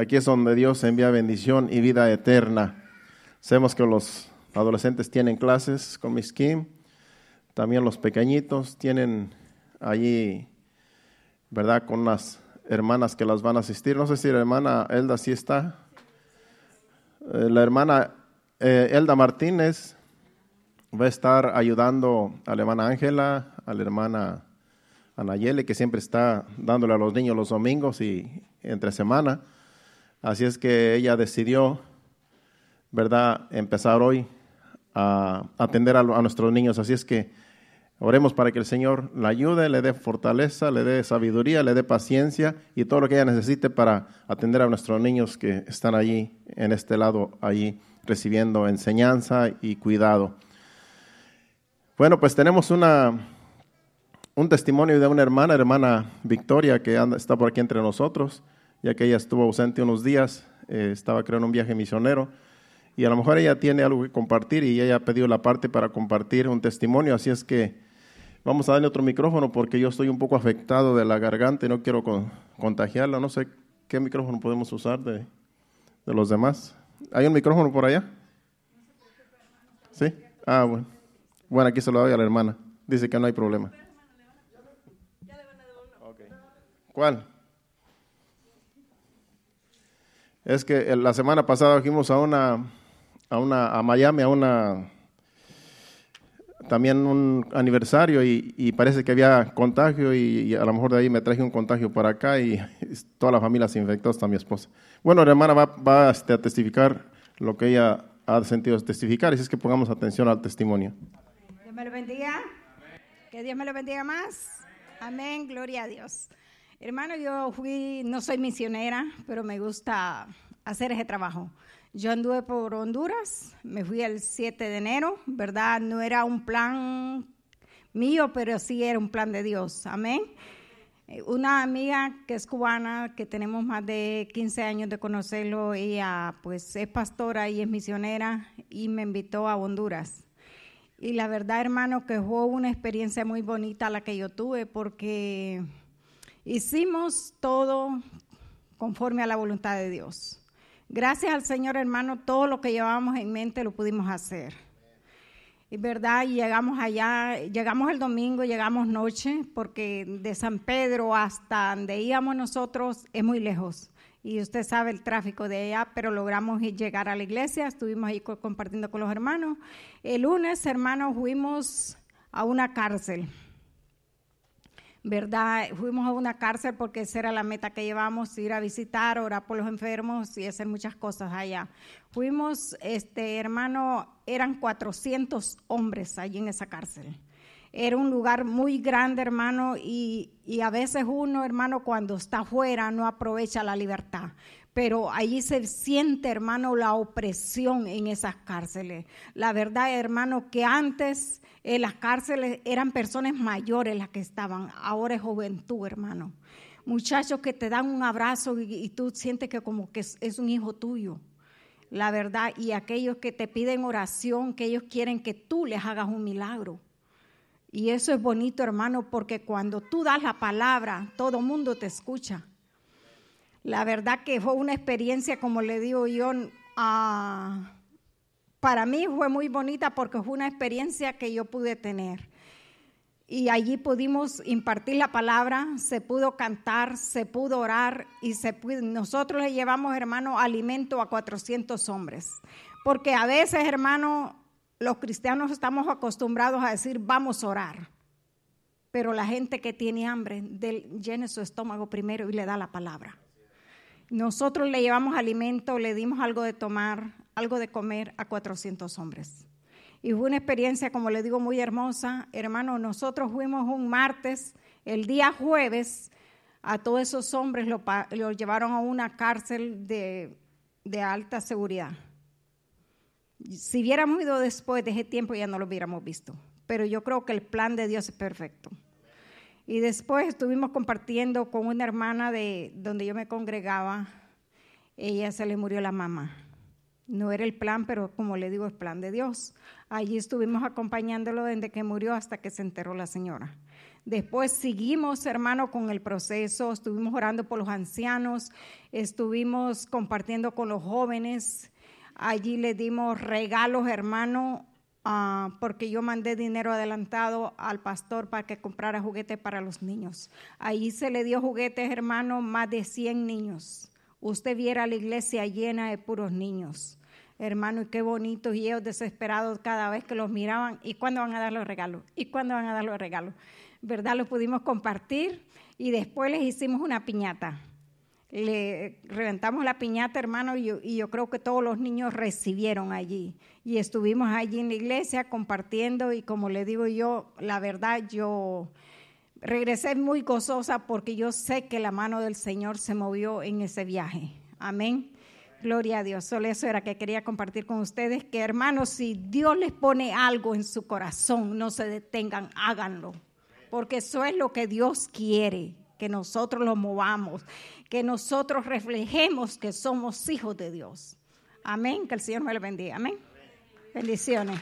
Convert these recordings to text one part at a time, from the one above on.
Aquí es donde Dios envía bendición y vida eterna. Sabemos que los adolescentes tienen clases con Miss Kim, también los pequeñitos tienen allí, ¿verdad? Con unas hermanas que las van a asistir. No sé si la hermana Elda sí está. Eh, la hermana eh, Elda Martínez va a estar ayudando a la hermana Ángela, a la hermana Anayele, que siempre está dándole a los niños los domingos y entre semana. Así es que ella decidió, ¿verdad?, empezar hoy a atender a, nuestros niños. Así es que oremos para que el Señor la ayude, le dé fortaleza, le dé sabiduría, le dé paciencia y todo lo que ella necesite para atender a nuestros niños que están allí, en este lado, allí, recibiendo enseñanza y cuidado. Bueno, pues tenemos una, un testimonio de una hermana, hermana Victoria, que anda, está por aquí entre nosotros ya que ella estuvo ausente unos días, eh, estaba creando un viaje misionero, y a lo mejor ella tiene algo que compartir y ella ha pedido la parte para compartir un testimonio, así es que vamos a darle otro micrófono porque yo estoy un poco afectado de la garganta y no quiero contagiarla, no sé qué micrófono podemos usar de, de los demás. ¿Hay un micrófono por allá? ¿Sí? Ah, bueno. Bueno, aquí se lo doy a la hermana. Dice que no hay problema. ¿Cuál? Es que la semana pasada fuimos a una, a una, a Miami, a una, también un aniversario y, parece que había contagio y, a lo mejor de ahí me traje un contagio para acá y toda la familia se infectó, hasta mi esposa. Bueno, la hermana va, va este, a testificar lo que ella ha sentido testificar, y es que pongamos atención al testimonio. Dios me lo bendiga. Que Dios me lo bendiga más. Amén, gloria a Dios. Hermano, yo fui, no soy misionera, pero me gusta hacer ese trabajo. Yo anduve por Honduras, me fui el 7 de enero, ¿verdad? No era un plan mío, pero sí era un plan de Dios. Amén. Eh, una amiga que es cubana, que tenemos más de 15 años de conocerlo, ella pues es pastora y es misionera y me invitó a Honduras. Y la verdad, hermano, que fue una experiencia muy bonita la que yo tuve porque Hicimos todo conforme a la voluntad de Dios. Gracias al Señor hermano, todo lo que llevábamos en mente lo pudimos hacer. Y verdad, llegamos allá, llegamos el domingo, llegamos noche, porque de San Pedro hasta donde íbamos nosotros es muy lejos. Y usted sabe el tráfico de allá, pero logramos llegar a la iglesia, estuvimos ahí compartiendo con los hermanos. El lunes, hermanos, fuimos a una cárcel. ¿Verdad? Fuimos a una cárcel porque esa era la meta que llevamos, ir a visitar, orar por los enfermos y hacer muchas cosas allá. Fuimos, este hermano, eran 400 hombres allí en esa cárcel. Era un lugar muy grande, hermano, y, y a veces uno, hermano, cuando está afuera no aprovecha la libertad pero allí se siente, hermano, la opresión en esas cárceles. La verdad, hermano, que antes en las cárceles eran personas mayores las que estaban, ahora es juventud, hermano. Muchachos que te dan un abrazo y, tú sientes que como que es, un hijo tuyo. La verdad, y aquellos que te piden oración, que ellos quieren que tú les hagas un milagro. Y eso es bonito, hermano, porque cuando tú das la palabra, todo mundo te escucha. La verdad que fue una experiencia, como le digo yo, a para mí fue muy bonita porque fue una experiencia que yo pude tener. Y allí pudimos impartir la palabra, se pudo cantar, se pudo orar y se nosotros le llevamos, hermano, alimento a 400 hombres. Porque a veces, hermano, los cristianos estamos acostumbrados a decir, vamos a orar. Pero la gente que tiene hambre, llene su estómago primero y le da la palabra. Nosotros le llevamos alimento, le dimos algo de tomar, algo de comer a 400 hombres. Y fue una experiencia, como le digo, muy hermosa. Hermano, nosotros fuimos un martes, el día jueves, a todos esos hombres los lo llevaron a una cárcel de, de, alta seguridad. Si hubiéramos ido después de ese tiempo ya no lo hubiéramos visto. Pero yo creo que el plan de Dios es perfecto. Y después estuvimos compartiendo con una hermana de donde yo me congregaba. Ella se le murió la mamá. No era el plan, pero como le digo, es plan de Dios. Allí estuvimos acompañándolo desde que murió hasta que se enterró la señora. Después seguimos, hermano, con el proceso, estuvimos orando por los ancianos, estuvimos compartiendo con los jóvenes, allí le dimos regalos, hermano, uh, porque yo mandé dinero adelantado al pastor para que comprara juguetes para los niños. Ahí se le dio juguetes, hermano, más de 100 niños. Usted viera la iglesia llena de puros niños. Hermano, y qué bonitos y ellos desesperados cada vez que los miraban. ¿Y cuándo van a dar los regalos? ¿Y cuándo van a dar los regalos? ¿verdad? Lo pudimos compartir y después les hicimos una piñata. Le reventamos la piñata, hermano, y yo, creo que todos los niños recibieron allí. Y estuvimos allí en la iglesia compartiendo y como le digo yo, la verdad, yo regresé muy gozosa porque yo sé que la mano del Señor se movió en ese viaje. Amén. Gloria a Dios. Solo eso era que quería compartir con ustedes, que hermanos, si Dios les pone algo en su corazón, no se detengan, háganlo porque eso es lo que Dios quiere, que nosotros lo movamos, que nosotros reflejemos que somos hijos de Dios. Amén, que el Señor me lo bendiga. Amén. Bendiciones.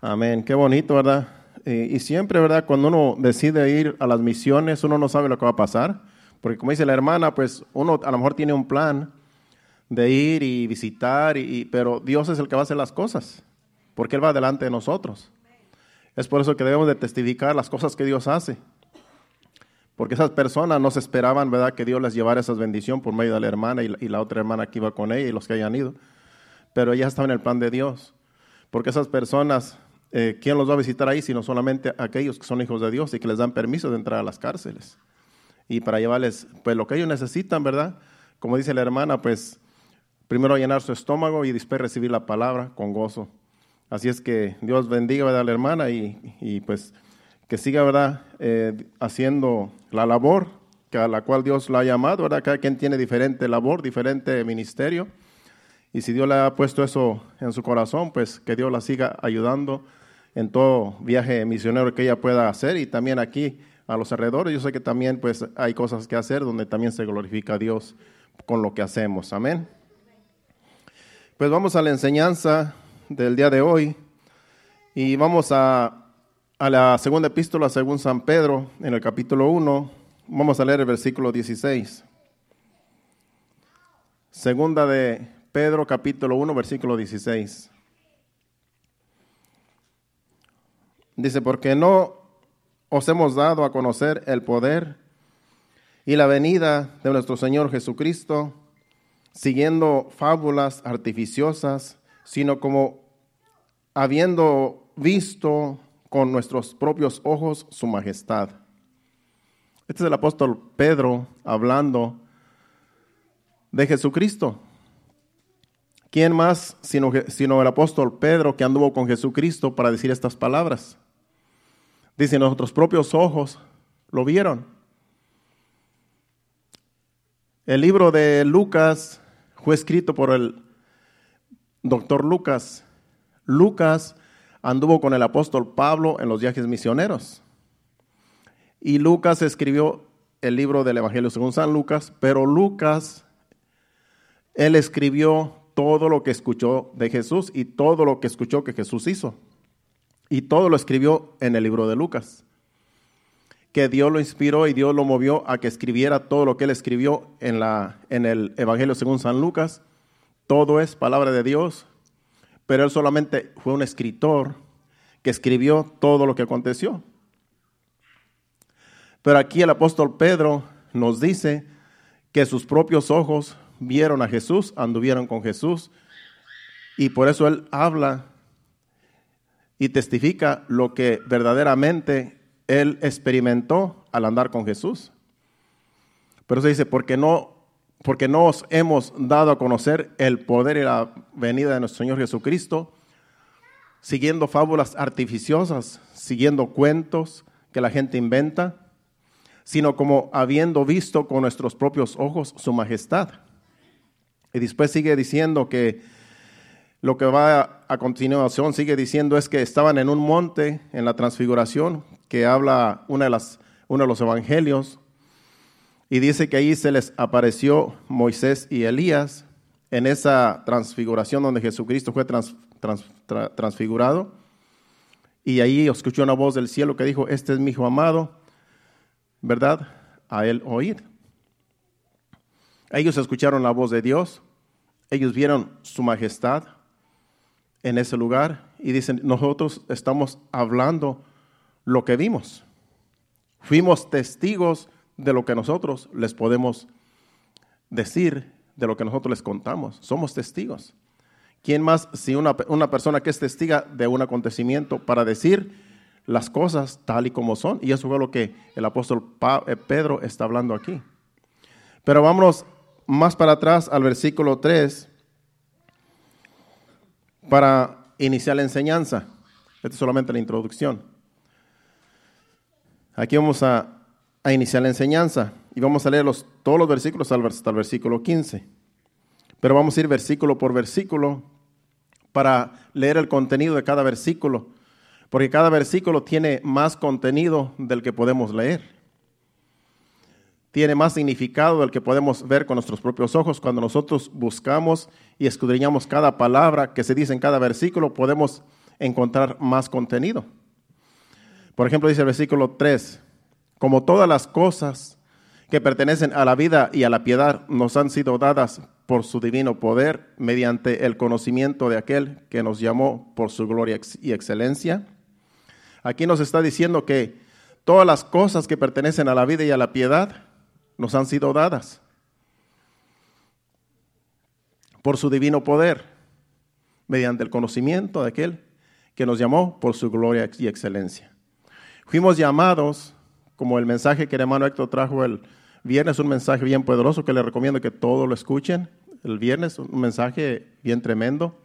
Amén, qué bonito, ¿verdad? y siempre, ¿verdad? Cuando uno decide ir a las misiones, uno no sabe lo que va a pasar, porque como dice la hermana, pues uno a lo mejor tiene un plan, de ir y visitar, y, pero Dios es el que va a hacer las cosas, porque Él va delante de nosotros. Es por eso que debemos de testificar las cosas que Dios hace. Porque esas personas no se esperaban, ¿verdad?, que Dios les llevara esa bendición por medio de la hermana y la, otra hermana que iba con ella y los que hayan ido. Pero ella estaba en el plan de Dios. Porque esas personas, eh, ¿quién los va a visitar ahí? Sino solamente aquellos que son hijos de Dios y que les dan permiso de entrar a las cárceles. Y para llevarles, pues lo que ellos necesitan, ¿verdad? Como dice la hermana, pues primero llenar su estómago y después recibir la palabra con gozo. Así es que Dios bendiga a la hermana y, pues que siga ¿verdad? Eh, haciendo la labor que a la cual Dios la ha llamado. ¿verdad? Cada quien tiene diferente labor, diferente ministerio. Y si Dios le ha puesto eso en su corazón, pues que Dios la siga ayudando en todo viaje misionero que ella pueda hacer y también aquí a los alrededores. Yo sé que también pues hay cosas que hacer donde también se glorifica a Dios con lo que hacemos. Amén. Pues vamos a la enseñanza del día de hoy y vamos a, a la segunda epístola según San Pedro en el capítulo 1. Vamos a leer el versículo 16. Segunda de Pedro capítulo 1 versículo 16. Dice, porque no os hemos dado a conocer el poder y la venida de nuestro Señor Jesucristo siguiendo fábulas artificiosas, sino como habiendo visto con nuestros propios ojos su majestad. Este es el apóstol Pedro hablando de Jesucristo. ¿Quién más sino, el apóstol Pedro que anduvo con Jesucristo para decir estas palabras? Dice, nuestros propios ojos lo vieron. El libro de Lucas fue escrito por el doctor Lucas. Lucas anduvo con el apóstol Pablo en los viajes misioneros. Y Lucas escribió el libro del Evangelio según San Lucas, pero Lucas, él escribió todo lo que escuchó de Jesús y todo lo que escuchó que Jesús hizo. Y todo lo escribió en el libro de Lucas que Dios lo inspiró y Dios lo movió a que escribiera todo lo que él escribió en, la, en el Evangelio según San Lucas. Todo es palabra de Dios, pero él solamente fue un escritor que escribió todo lo que aconteció. Pero aquí el apóstol Pedro nos dice que sus propios ojos vieron a Jesús, anduvieron con Jesús, y por eso él habla y testifica lo que verdaderamente él experimentó al andar con Jesús. Pero se dice, porque no, porque no os hemos dado a conocer el poder y la venida de nuestro Señor Jesucristo, siguiendo fábulas artificiosas, siguiendo cuentos que la gente inventa, sino como habiendo visto con nuestros propios ojos su majestad. Y después sigue diciendo que lo que va a continuación sigue diciendo es que estaban en un monte en la transfiguración que habla una de las, uno de los evangelios, y dice que ahí se les apareció Moisés y Elías en esa transfiguración donde Jesucristo fue transfigurado. Y ahí escuchó una voz del cielo que dijo, este es mi hijo amado, ¿verdad? A él oír. Ellos escucharon la voz de Dios, ellos vieron su majestad en ese lugar y dicen, nosotros estamos hablando lo que vimos. Fuimos testigos de lo que nosotros les podemos decir, de lo que nosotros les contamos. Somos testigos. ¿Quién más si una, una persona que es testiga de un acontecimiento para decir las cosas tal y como son? Y eso fue lo que el apóstol eh, Pedro está hablando aquí. Pero vámonos más para atrás al versículo 3 para iniciar la enseñanza. Esta es solamente la introducción. Aquí vamos a, iniciar la enseñanza y vamos a leer los, todos los versículos hasta el versículo 15. Pero vamos a ir versículo por versículo para leer el contenido de cada versículo, porque cada versículo tiene más contenido del que podemos leer. Tiene más significado del que podemos ver con nuestros propios ojos. Cuando nosotros buscamos y escudriñamos cada palabra que se dice en cada versículo, podemos encontrar más contenido. Por ejemplo, dice el versículo 3, como todas las cosas que pertenecen a la vida y a la piedad nos han sido dadas por su divino poder mediante el conocimiento de aquel que nos llamó por su gloria y excelencia. Aquí nos está diciendo que todas las cosas que pertenecen a la vida y a la piedad nos han sido dadas por su divino poder mediante el conocimiento de aquel que nos llamó por su gloria y excelencia. Fuimos llamados, como el mensaje que el hermano Héctor trajo el viernes, un mensaje bien poderoso que le recomiendo que todos lo escuchen. El viernes, un mensaje bien tremendo,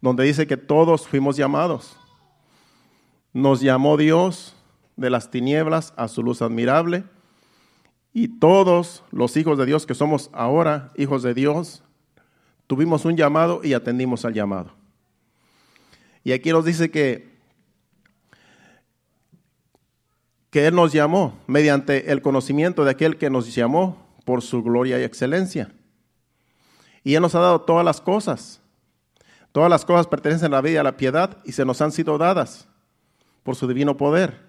donde dice que todos fuimos llamados. Nos llamó Dios de las tinieblas a su luz admirable. Y todos los hijos de Dios que somos ahora hijos de Dios, tuvimos un llamado y atendimos al llamado. Y aquí nos dice que que Él nos llamó mediante el conocimiento de aquel que nos llamó por su gloria y excelencia. Y Él nos ha dado todas las cosas. Todas las cosas pertenecen a la vida y a la piedad y se nos han sido dadas por su divino poder.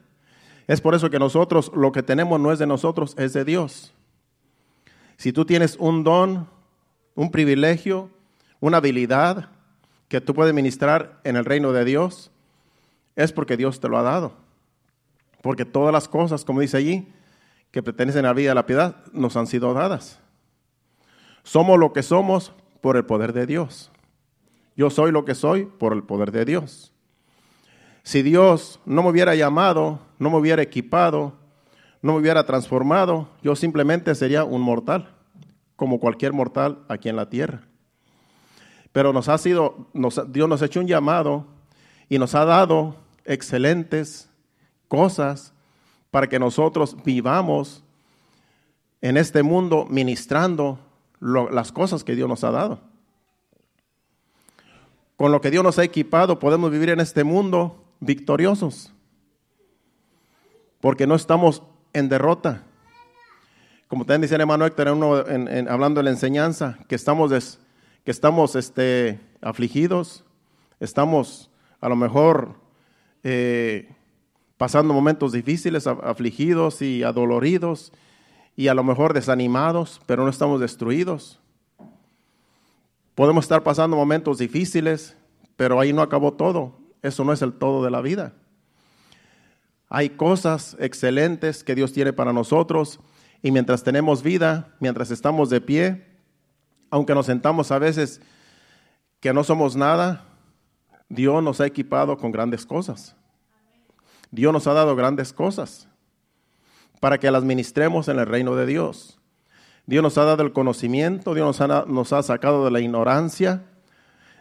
Es por eso que nosotros lo que tenemos no es de nosotros, es de Dios. Si tú tienes un don, un privilegio, una habilidad que tú puedes ministrar en el reino de Dios, es porque Dios te lo ha dado. Porque todas las cosas, como dice allí, que pertenecen a la vida a la piedad, nos han sido dadas. Somos lo que somos por el poder de Dios. Yo soy lo que soy por el poder de Dios. Si Dios no me hubiera llamado, no me hubiera equipado, no me hubiera transformado, yo simplemente sería un mortal, como cualquier mortal aquí en la tierra. Pero nos ha sido, Dios nos ha hecho un llamado y nos ha dado excelentes cosas para que nosotros vivamos en este mundo ministrando las cosas que Dios nos ha dado. Con lo que Dios nos ha equipado podemos vivir en este mundo victoriosos, porque no estamos en derrota. Como también decía el hermano Héctor hablando de la enseñanza, que estamos, que estamos este, afligidos, estamos a lo mejor eh, pasando momentos difíciles, afligidos y adoloridos y a lo mejor desanimados, pero no estamos destruidos. Podemos estar pasando momentos difíciles, pero ahí no acabó todo. Eso no es el todo de la vida. Hay cosas excelentes que Dios tiene para nosotros y mientras tenemos vida, mientras estamos de pie, aunque nos sentamos a veces que no somos nada, Dios nos ha equipado con grandes cosas. Dios nos ha dado grandes cosas para que las ministremos en el reino de Dios. Dios nos ha dado el conocimiento, Dios nos ha, sacado de la ignorancia,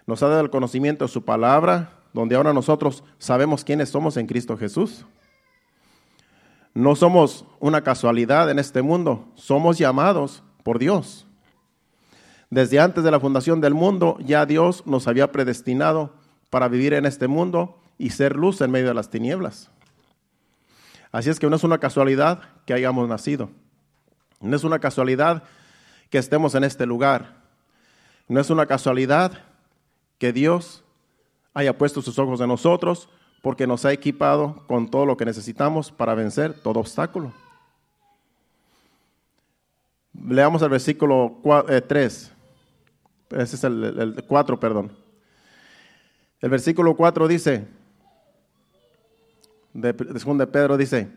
nos ha dado el conocimiento de su palabra, donde ahora nosotros sabemos quiénes somos en Cristo Jesús. No somos una casualidad en este mundo, somos llamados por Dios. Desde antes de la fundación del mundo, ya Dios nos había predestinado para vivir en este mundo y ser luz en medio de las tinieblas. Así es que no es una casualidad que hayamos nacido. No es una casualidad que estemos en este lugar. No es una casualidad que Dios haya puesto sus ojos en nosotros porque nos ha equipado con todo lo que necesitamos para vencer todo obstáculo. Leamos el versículo 3. Eh, Ese es el, 4, perdón. El versículo 4 dice, de, de Pedro dice,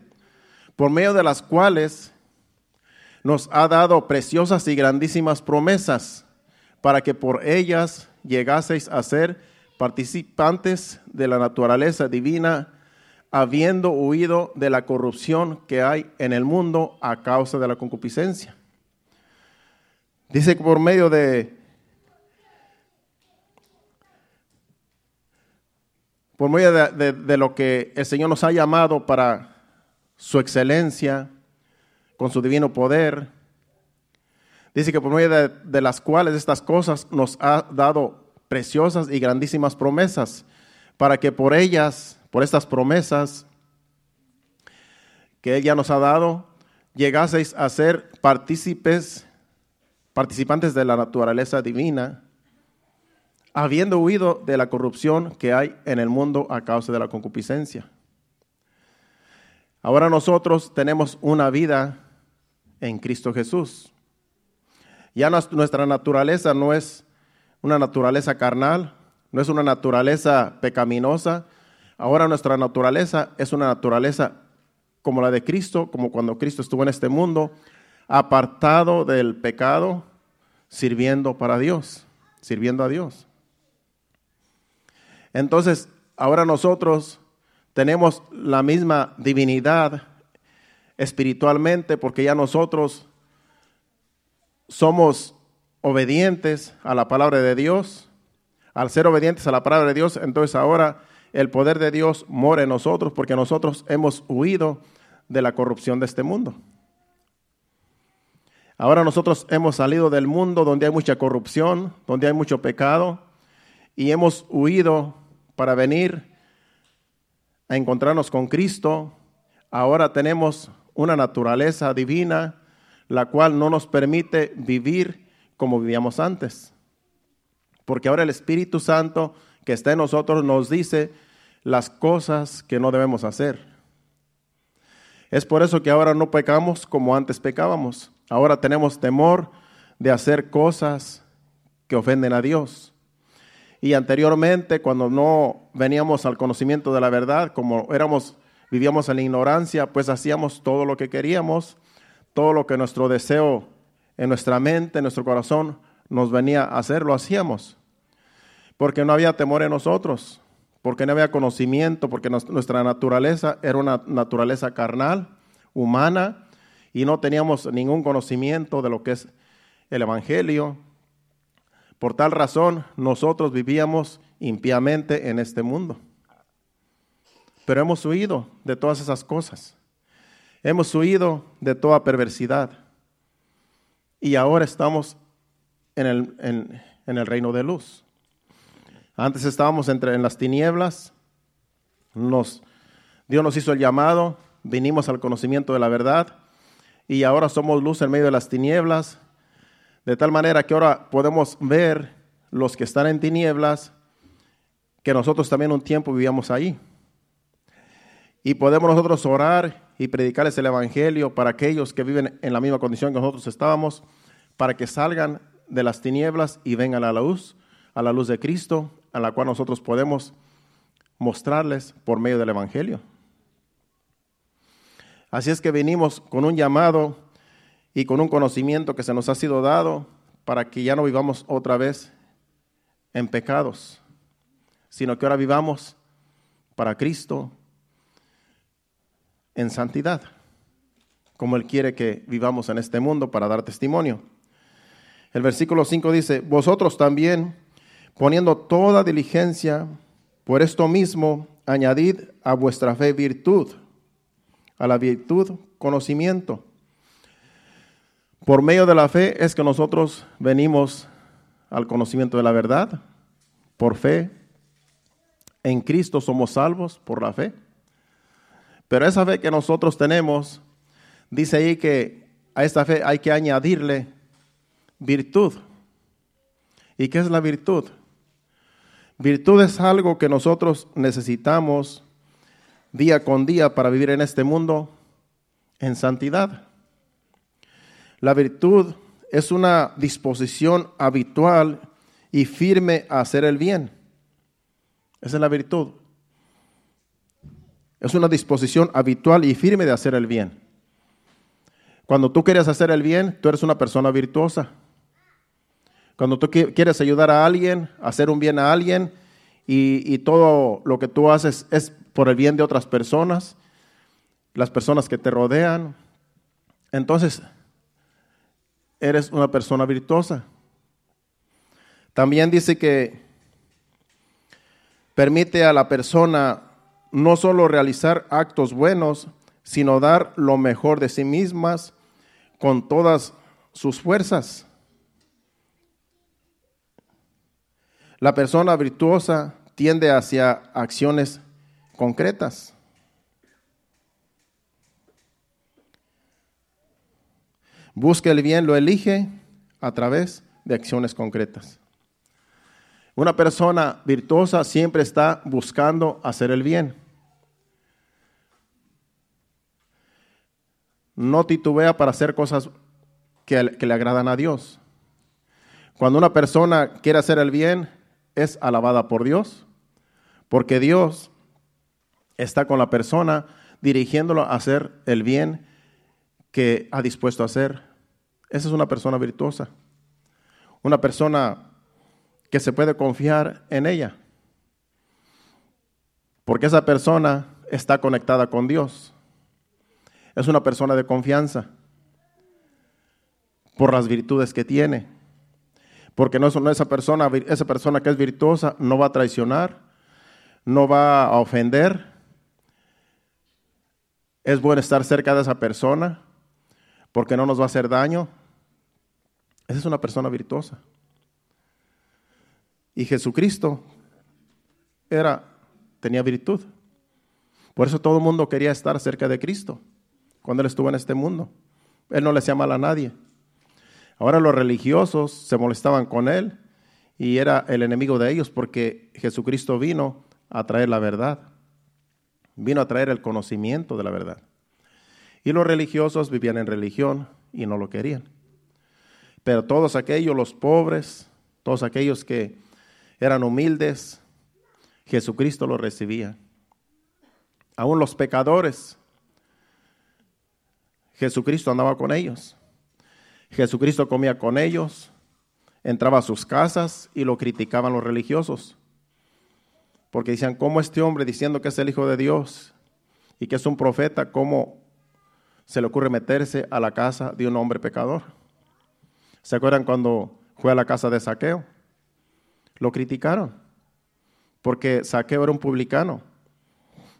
por medio de las cuales nos ha dado preciosas y grandísimas promesas, para que por ellas llegaseis a ser participantes de la naturaleza divina, habiendo huido de la corrupción que hay en el mundo a causa de la concupiscencia. Dice que por medio de por medio de, lo que el Señor nos ha llamado para su excelencia, con su divino poder, dice que por medio de, de las cuales estas cosas nos ha dado preciosas y grandísimas promesas, para que por ellas, por estas promesas que Él ya nos ha dado, llegaseis a ser partícipes participantes de la naturaleza divina, habiendo huido de la corrupción que hay en el mundo a causa de la concupiscencia. Ahora nosotros tenemos una vida en Cristo Jesús. Ya nuestra naturaleza no es una naturaleza carnal, no es una naturaleza pecaminosa. Ahora nuestra naturaleza es una naturaleza como la de Cristo, como cuando Cristo estuvo en este mundo, apartado del pecado, sirviendo para Dios, sirviendo a Dios. Entonces, ahora nosotros tenemos la misma divinidad espiritualmente porque ya nosotros somos obedientes a la palabra de Dios. Al ser obedientes a la palabra de Dios, entonces ahora el poder de Dios mora en nosotros porque nosotros hemos huido de la corrupción de este mundo. Ahora nosotros hemos salido del mundo donde hay mucha corrupción, donde hay mucho pecado, y hemos huido para venir a encontrarnos con Cristo. Ahora tenemos una naturaleza divina, la cual no nos permite vivir como vivíamos antes. Porque ahora el Espíritu Santo que está en nosotros nos dice las cosas que no debemos hacer. Es por eso que ahora no pecamos como antes pecábamos. Ahora tenemos temor de hacer cosas que ofenden a Dios. Y anteriormente, cuando no veníamos al conocimiento de la verdad, como éramos, vivíamos en la ignorancia, pues hacíamos todo lo que queríamos, todo lo que nuestro deseo en nuestra mente, en nuestro corazón, nos venía a hacer, lo hacíamos. Porque no había temor en nosotros, porque no había conocimiento, porque nuestra naturaleza era una naturaleza carnal, humana, y no teníamos ningún conocimiento de lo que es el Evangelio. Por tal razón, nosotros vivíamos impíamente en este mundo. Pero hemos huido de todas esas cosas. Hemos huido de toda perversidad. Y ahora estamos en el, en, el reino de luz. Antes estábamos entre, en las tinieblas. Dios nos hizo el llamado. Vinimos al conocimiento de la verdad y ahora somos luz en medio de las tinieblas, de tal manera que ahora podemos ver los que están en tinieblas, que nosotros también un tiempo vivíamos ahí. Y podemos nosotros orar y predicarles el Evangelio para aquellos que viven en la misma condición que nosotros estábamos, para que salgan de las tinieblas y vengan a la luz, a la luz de Cristo, a la cual nosotros podemos mostrarles por medio del Evangelio. Así es que venimos con un llamado y con un conocimiento que se nos ha sido dado para que ya no vivamos otra vez en pecados, sino que ahora vivamos para Cristo en santidad, como Él quiere que vivamos en este mundo para dar testimonio. El versículo 5 dice, vosotros también, poniendo toda diligencia, por esto mismo, añadid a vuestra fe virtud a la virtud, conocimiento. Por medio de la fe es que nosotros venimos al conocimiento de la verdad. Por fe, en Cristo somos salvos por la fe. Pero esa fe que nosotros tenemos, dice ahí que a esta fe hay que añadirle virtud. ¿Y qué es la virtud? Virtud es algo que nosotros necesitamos día con día para vivir en este mundo en santidad. La virtud es una disposición habitual y firme a hacer el bien. Esa es la virtud. Es una disposición habitual y firme de hacer el bien. Cuando tú quieres hacer el bien, tú eres una persona virtuosa. Cuando tú quieres ayudar a alguien, hacer un bien a alguien, y, todo lo que tú haces es por el bien de otras personas, las personas que te rodean, entonces eres una persona virtuosa. También dice que permite a la persona no solo realizar actos buenos, sino dar lo mejor de sí mismas con todas sus fuerzas. La persona virtuosa tiende hacia acciones concretas. Busca el bien, lo elige a través de acciones concretas. Una persona virtuosa siempre está buscando hacer el bien. No titubea para hacer cosas que, que, le agradan a Dios. Cuando una persona quiere hacer el bien, es alabada por Dios, porque Dios está con la persona dirigiéndolo a hacer el bien que ha dispuesto a hacer. Esa es una persona virtuosa. Una persona que se puede confiar en ella. Porque esa persona está conectada con Dios. Es una persona de confianza por las virtudes que tiene. Porque no, es esa persona, esa persona que es virtuosa no va a traicionar, no va a ofender. Es bueno estar cerca de esa persona porque no nos va a hacer daño. Esa es una persona virtuosa. Y Jesucristo era, tenía virtud. Por eso todo el mundo quería estar cerca de Cristo cuando Él estuvo en este mundo. Él no le hacía mal a nadie. Ahora los religiosos se molestaban con Él y era el enemigo de ellos porque Jesucristo vino a traer la verdad. Vino a traer el conocimiento de la verdad. Y los religiosos vivían en religión y no lo querían. Pero todos aquellos, los pobres, todos aquellos que eran humildes, Jesucristo los recibía. Aún los pecadores, Jesucristo andaba con ellos. Jesucristo comía con ellos, entraba a sus casas y lo criticaban los religiosos. Porque decían, ¿cómo este hombre diciendo que es el Hijo de Dios y que es un profeta, cómo se le ocurre meterse a la casa de un hombre pecador? ¿Se acuerdan cuando fue a la casa de Saqueo? Lo criticaron, porque Saqueo era un publicano.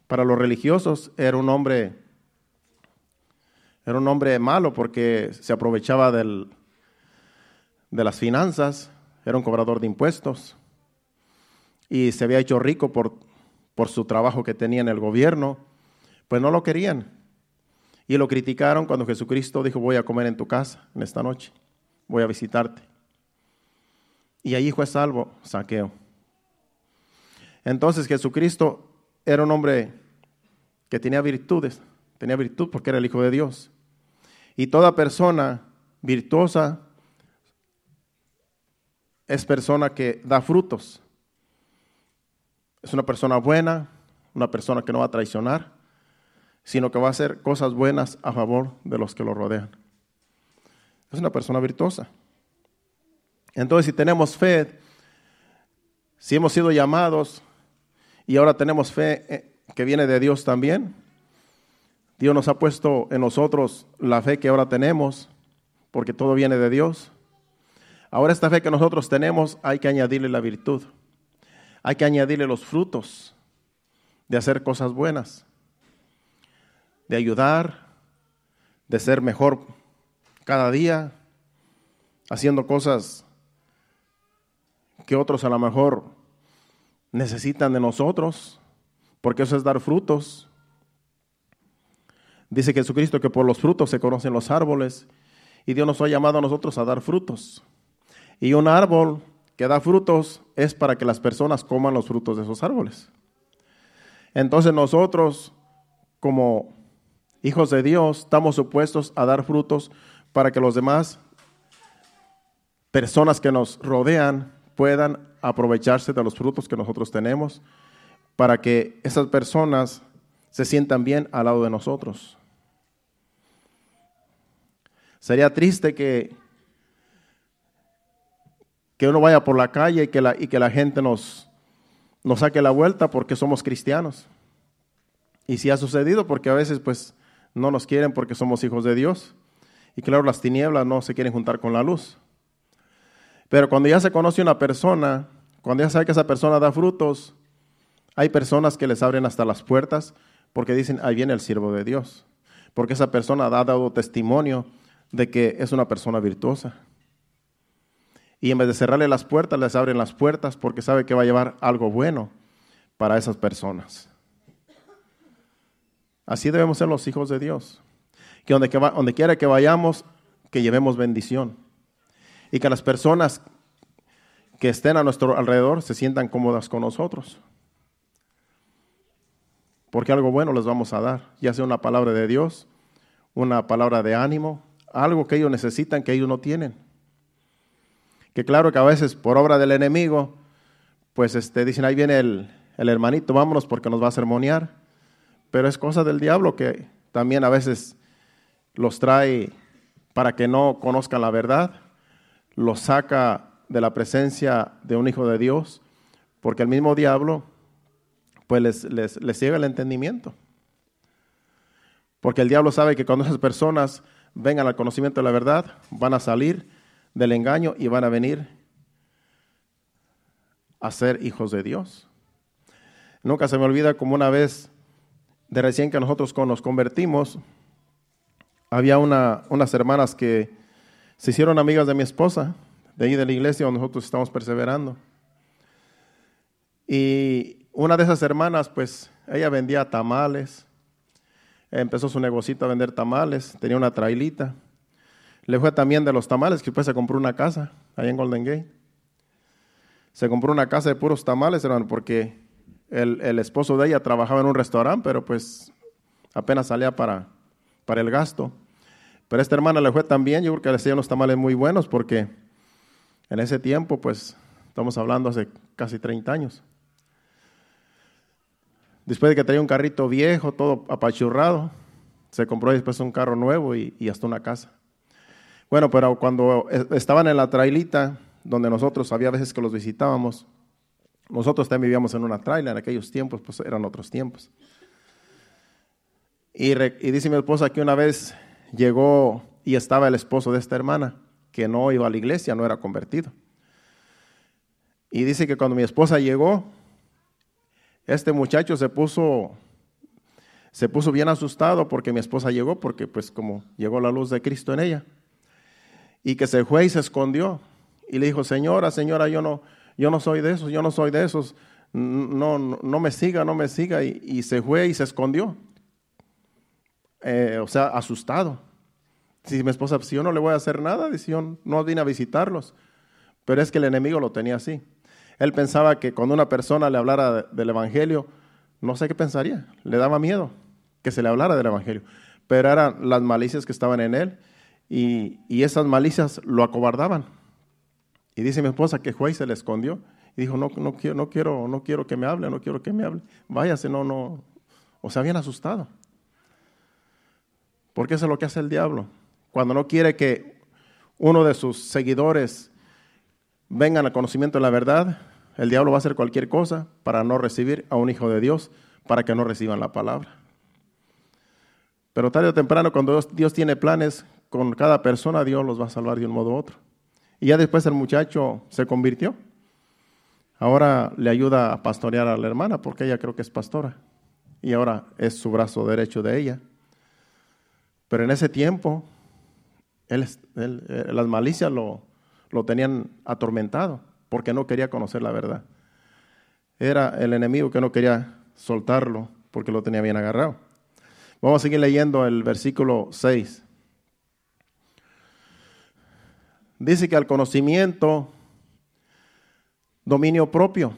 Para los religiosos era un hombre, era un hombre malo porque se aprovechaba de las finanzas, era un cobrador de impuestos y se había hecho rico por, por su trabajo que tenía en el gobierno, pues no lo querían. Y lo criticaron cuando Jesucristo dijo, voy a comer en tu casa en esta noche, voy a visitarte. Y allí fue salvo Saqueo. Entonces Jesucristo era un hombre que tenía virtudes, tenía virtud porque era el Hijo de Dios. Y toda persona virtuosa es persona que da frutos. Es una persona buena, una persona que no va a traicionar, sino que va a hacer cosas buenas a favor de los que lo rodean. Es una persona virtuosa. Entonces, si tenemos fe, si hemos sido llamados y ahora tenemos fe eh, que viene de Dios también, Dios nos ha puesto en nosotros la fe que ahora tenemos, porque todo viene de Dios. Ahora esta fe que nosotros tenemos hay que añadirle la virtud, hay que añadirle los frutos de hacer cosas buenas, de ayudar, de ser mejor cada día, haciendo cosas que otros a lo mejor necesitan de nosotros, porque eso es dar frutos. Dice Jesucristo que por los frutos se conocen los árboles y Dios nos ha llamado a nosotros a dar frutos. Y un árbol que da frutos es para que las personas coman los frutos de esos árboles. Entonces nosotros, como hijos de Dios, estamos supuestos a dar frutos para que los demás personas que nos rodean puedan aprovecharse de los frutos que nosotros tenemos, para que esas personas se sientan bien al lado de nosotros. Sería triste que, que uno vaya por la calle y que la, y que la gente nos, nos saque la vuelta porque somos cristianos. Y si ha sucedido, porque a veces pues no nos quieren porque somos hijos de Dios. Y claro, las tinieblas no se quieren juntar con la luz. Pero cuando ya se conoce una persona, cuando ya sabe que esa persona da frutos, hay personas que les abren hasta las puertas porque dicen, ahí viene el siervo de Dios. Porque esa persona ha dado testimonio de que es una persona virtuosa. Y en vez de cerrarle las puertas, les abren las puertas porque sabe que va a llevar algo bueno para esas personas. Así debemos ser los hijos de Dios. Que donde, quiera que vayamos, que llevemos bendición. Y que las personas que estén a nuestro alrededor se sientan cómodas con nosotros. Porque algo bueno les vamos a dar, ya sea una palabra de Dios, una palabra de ánimo, algo que ellos necesitan que ellos no tienen. Que claro que a veces por obra del enemigo, pues este, dicen, ahí viene el, el hermanito, vámonos porque nos va a sermonear. Pero es cosa del diablo que también a veces los trae para que no conozcan la verdad, los saca de la presencia de un hijo de Dios, porque el mismo diablo pues les, les, les el entendimiento. Porque el diablo sabe que cuando esas personas vengan al conocimiento de la verdad, van a salir del engaño y van a venir a ser hijos de Dios. Nunca se me olvida como una vez de recién que nosotros nos convertimos, había una, unas hermanas que se hicieron amigas de mi esposa, de ahí de la iglesia donde nosotros estamos perseverando. Y una de esas hermanas, pues, ella vendía tamales, empezó su negocito a vender tamales, tenía una trailita. Le fue también de los tamales, que después se compró una casa ahí en Golden Gate. Se compró una casa de puros tamales, hermano, porque el, esposo de ella trabajaba en un restaurante, pero pues apenas salía para, para el gasto. Pero esta hermana le fue tan bien, yo creo que le hacía unos tamales muy buenos porque en ese tiempo, pues estamos hablando hace casi 30 años. Después de que tenía un carrito viejo, todo apachurrado, se compró después un carro nuevo y, y hasta una casa. Bueno, pero cuando estaban en la trailita, donde nosotros había veces que los visitábamos, nosotros también vivíamos en una trailer en aquellos tiempos, pues eran otros tiempos. Y, dice mi esposa que una vez llegó y estaba el esposo de esta hermana, que no iba a la iglesia, no era convertido. Y dice que cuando mi esposa llegó, este muchacho se puso, se puso bien asustado porque mi esposa llegó, porque pues como llegó la luz de Cristo en ella. Y que se fue y se escondió. Y le dijo, señora, señora, yo no, yo no soy de esos, yo no soy de esos, no, no, me siga, no me siga, y, se fue y se escondió. Eh, o sea, asustado. Si mi esposa, si yo no le voy a hacer nada, dice yo no vine a visitarlos. Pero es que el enemigo lo tenía así. Él pensaba que cuando una persona le hablara del Evangelio, no sé qué pensaría, le daba miedo que se le hablara del Evangelio. Pero eran las malicias que estaban en él y, y esas malicias lo acobardaban. Y dice mi esposa que y se le escondió. Y dijo, no, no, quiero, no, quiero, no quiero que me hable, no quiero que me hable. Váyase, no, no. O sea, bien asustado. Porque eso es lo que hace el diablo. Cuando no quiere que uno de sus seguidores vengan al conocimiento de la verdad, el diablo va a hacer cualquier cosa para no recibir a un hijo de Dios, para que no reciban la palabra. Pero tarde o temprano, cuando Dios tiene planes con cada persona, Dios los va a salvar de un modo u otro. Y ya después el muchacho se convirtió. Ahora le ayuda a pastorear a la hermana porque ella creo que es pastora. Y ahora es su brazo derecho de ella. Pero en ese tiempo, él, eh, las malicias lo, lo tenían atormentado porque no quería conocer la verdad. Era el enemigo que no quería soltarlo porque lo tenía bien agarrado. Vamos a seguir leyendo el versículo 6. Dice que al conocimiento dominio propio.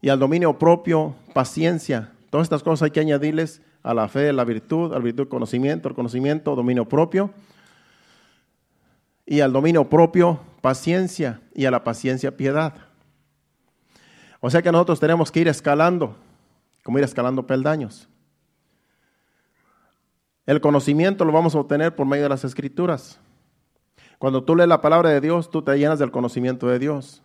Y al dominio propio, paciencia. Todas estas cosas hay que añadirles a la fe, la virtud, al virtud conocimiento, el conocimiento, dominio propio. Y al dominio propio, paciencia. Y a la paciencia, piedad. O sea que nosotros tenemos que ir escalando, como ir escalando peldaños. El conocimiento lo vamos a obtener por medio de las escrituras. Cuando tú lees la palabra de Dios, tú te llenas del conocimiento de Dios.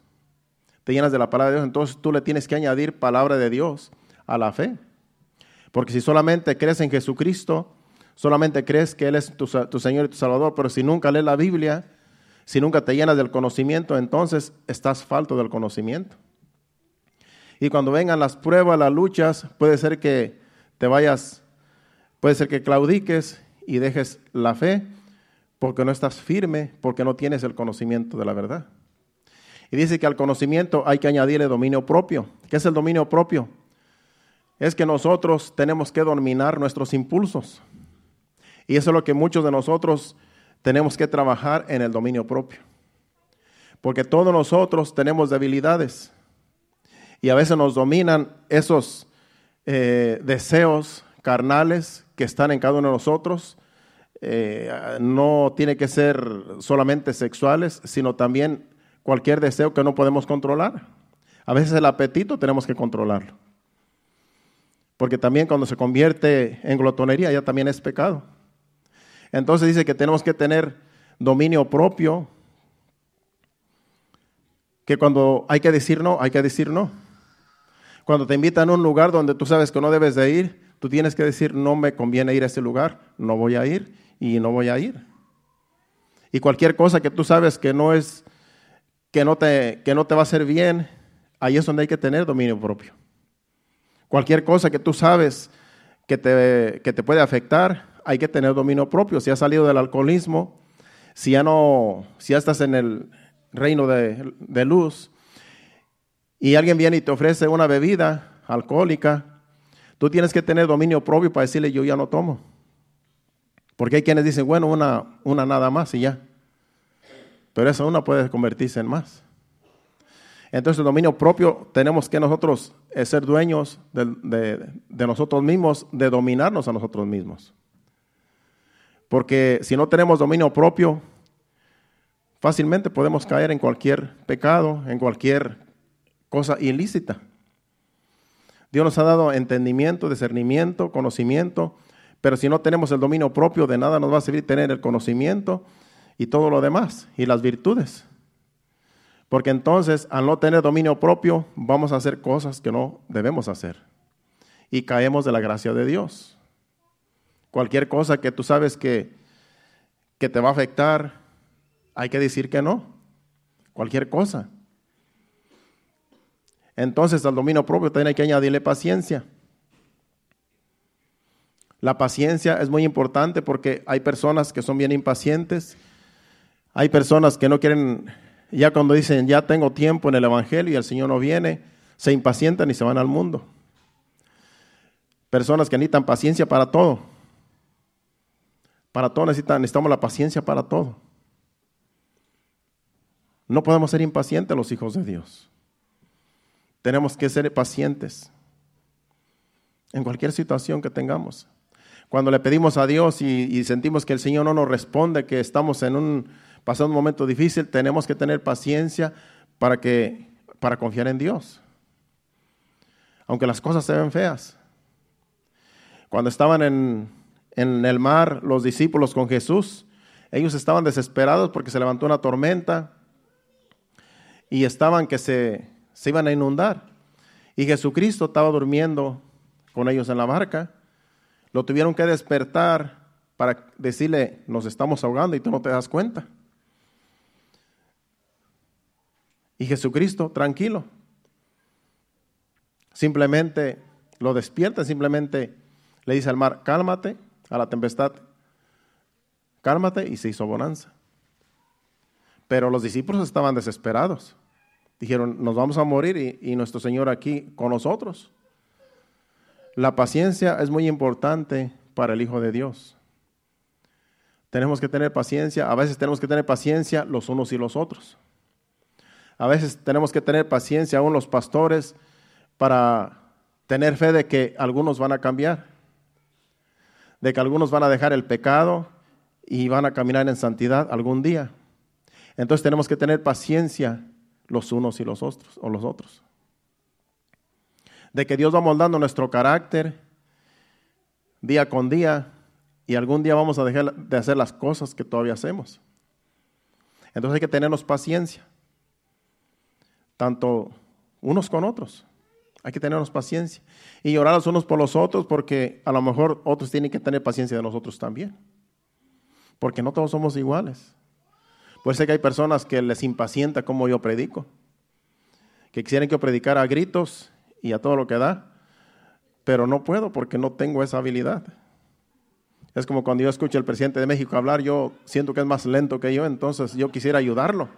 Te llenas de la palabra de Dios, entonces tú le tienes que añadir palabra de Dios a la fe. Porque si solamente crees en Jesucristo, solamente crees que Él es tu, tu Señor y tu Salvador, pero si nunca lees la Biblia, si nunca te llenas del conocimiento, entonces estás falto del conocimiento. Y cuando vengan las pruebas, las luchas, puede ser que te vayas, puede ser que claudiques y dejes la fe porque no estás firme, porque no tienes el conocimiento de la verdad. Y dice que al conocimiento hay que añadirle dominio propio. ¿Qué es el dominio propio? Es que nosotros tenemos que dominar nuestros impulsos. Y eso es lo que muchos de nosotros tenemos que trabajar en el dominio propio. Porque todos nosotros tenemos debilidades y a veces nos dominan esos eh, deseos carnales que están en cada uno de nosotros. Eh, no tiene que ser solamente sexuales, sino también cualquier deseo que no podemos controlar. A veces el apetito tenemos que controlarlo. Porque también cuando se convierte en glotonería ya también es pecado. Entonces dice que tenemos que tener dominio propio, que cuando hay que decir no, hay que decir no. Cuando te invitan a un lugar donde tú sabes que no debes de ir, tú tienes que decir, no me conviene ir a ese lugar, no voy a ir y no voy a ir. Y cualquier cosa que tú sabes que no es, que no te, que no te va a hacer bien, ahí es donde hay que tener dominio propio. Cualquier cosa que tú sabes que te, que te puede afectar, hay que tener dominio propio. Si has salido del alcoholismo, si ya no, si ya estás en el reino de, de luz, y alguien viene y te ofrece una bebida alcohólica, tú tienes que tener dominio propio para decirle yo ya no tomo. Porque hay quienes dicen, bueno, una, una nada más y ya. Pero esa una puede convertirse en más. Entonces el dominio propio tenemos que nosotros eh, ser dueños de, de nosotros mismos, de dominarnos a nosotros mismos. Porque si no tenemos dominio propio, fácilmente podemos caer en cualquier pecado, en cualquier cosa ilícita. Dios nos ha dado entendimiento, discernimiento, conocimiento, pero si no tenemos el dominio propio, de nada nos va a servir tener el conocimiento y todo lo demás, y las virtudes. Porque entonces, al no tener dominio propio, vamos a hacer cosas que no debemos hacer. Y caemos de la gracia de Dios. Cualquier cosa que tú sabes que, que te va a afectar, hay que decir que no. Cualquier cosa. Entonces al dominio propio también hay que añadirle paciencia. La paciencia es muy importante porque hay personas que son bien impacientes, hay personas que no quieren, ya cuando dicen ya tengo tiempo en el Evangelio y el Señor no viene, se impacientan y se van al mundo. Personas que necesitan paciencia para todo. Para todo necesitamos la paciencia para todo. No podemos ser impacientes los hijos de Dios. Tenemos que ser pacientes en cualquier situación que tengamos. Cuando le pedimos a Dios y, sentimos que el Señor no nos responde, que estamos en un pasando un momento difícil, tenemos que tener paciencia para que para confiar en Dios. Aunque las cosas se ven feas. Cuando estaban en, en el mar los discípulos con Jesús, ellos estaban desesperados porque se levantó una tormenta y estaban que se se iban a inundar. Y Jesucristo estaba durmiendo con ellos en la barca. Lo tuvieron que despertar para decirle, nos estamos ahogando y tú no te das cuenta. Y Jesucristo, tranquilo. Simplemente lo despierta, simplemente le dice al mar, cálmate, a la tempestad, cálmate y se hizo bonanza. Pero los discípulos estaban desesperados. Dijeron, nos vamos a morir y, nuestro Señor aquí con nosotros. La paciencia es muy importante para el Hijo de Dios. Tenemos que tener paciencia, a veces tenemos que tener paciencia los unos y los otros. A veces tenemos que tener paciencia, aún los pastores, para tener fe de que algunos van a cambiar, de que algunos van a dejar el pecado y van a caminar en santidad algún día. Entonces tenemos que tener paciencia los unos y los otros, o los otros. De que Dios va moldando nuestro carácter día con día y algún día vamos a dejar de hacer las cosas que todavía hacemos. Entonces hay que tenernos paciencia, tanto unos con otros. Hay que tenernos paciencia y llorar los unos por los otros porque a lo mejor otros tienen que tener paciencia de nosotros también. Porque no todos somos iguales. Puede ser que hay personas que les impacienta como yo predico, que quisieran que yo predicara a gritos y a todo lo que da, pero no puedo porque no tengo esa habilidad. Es como cuando yo escucho al presidente de México hablar, yo siento que es más lento que yo, entonces yo quisiera ayudarlo.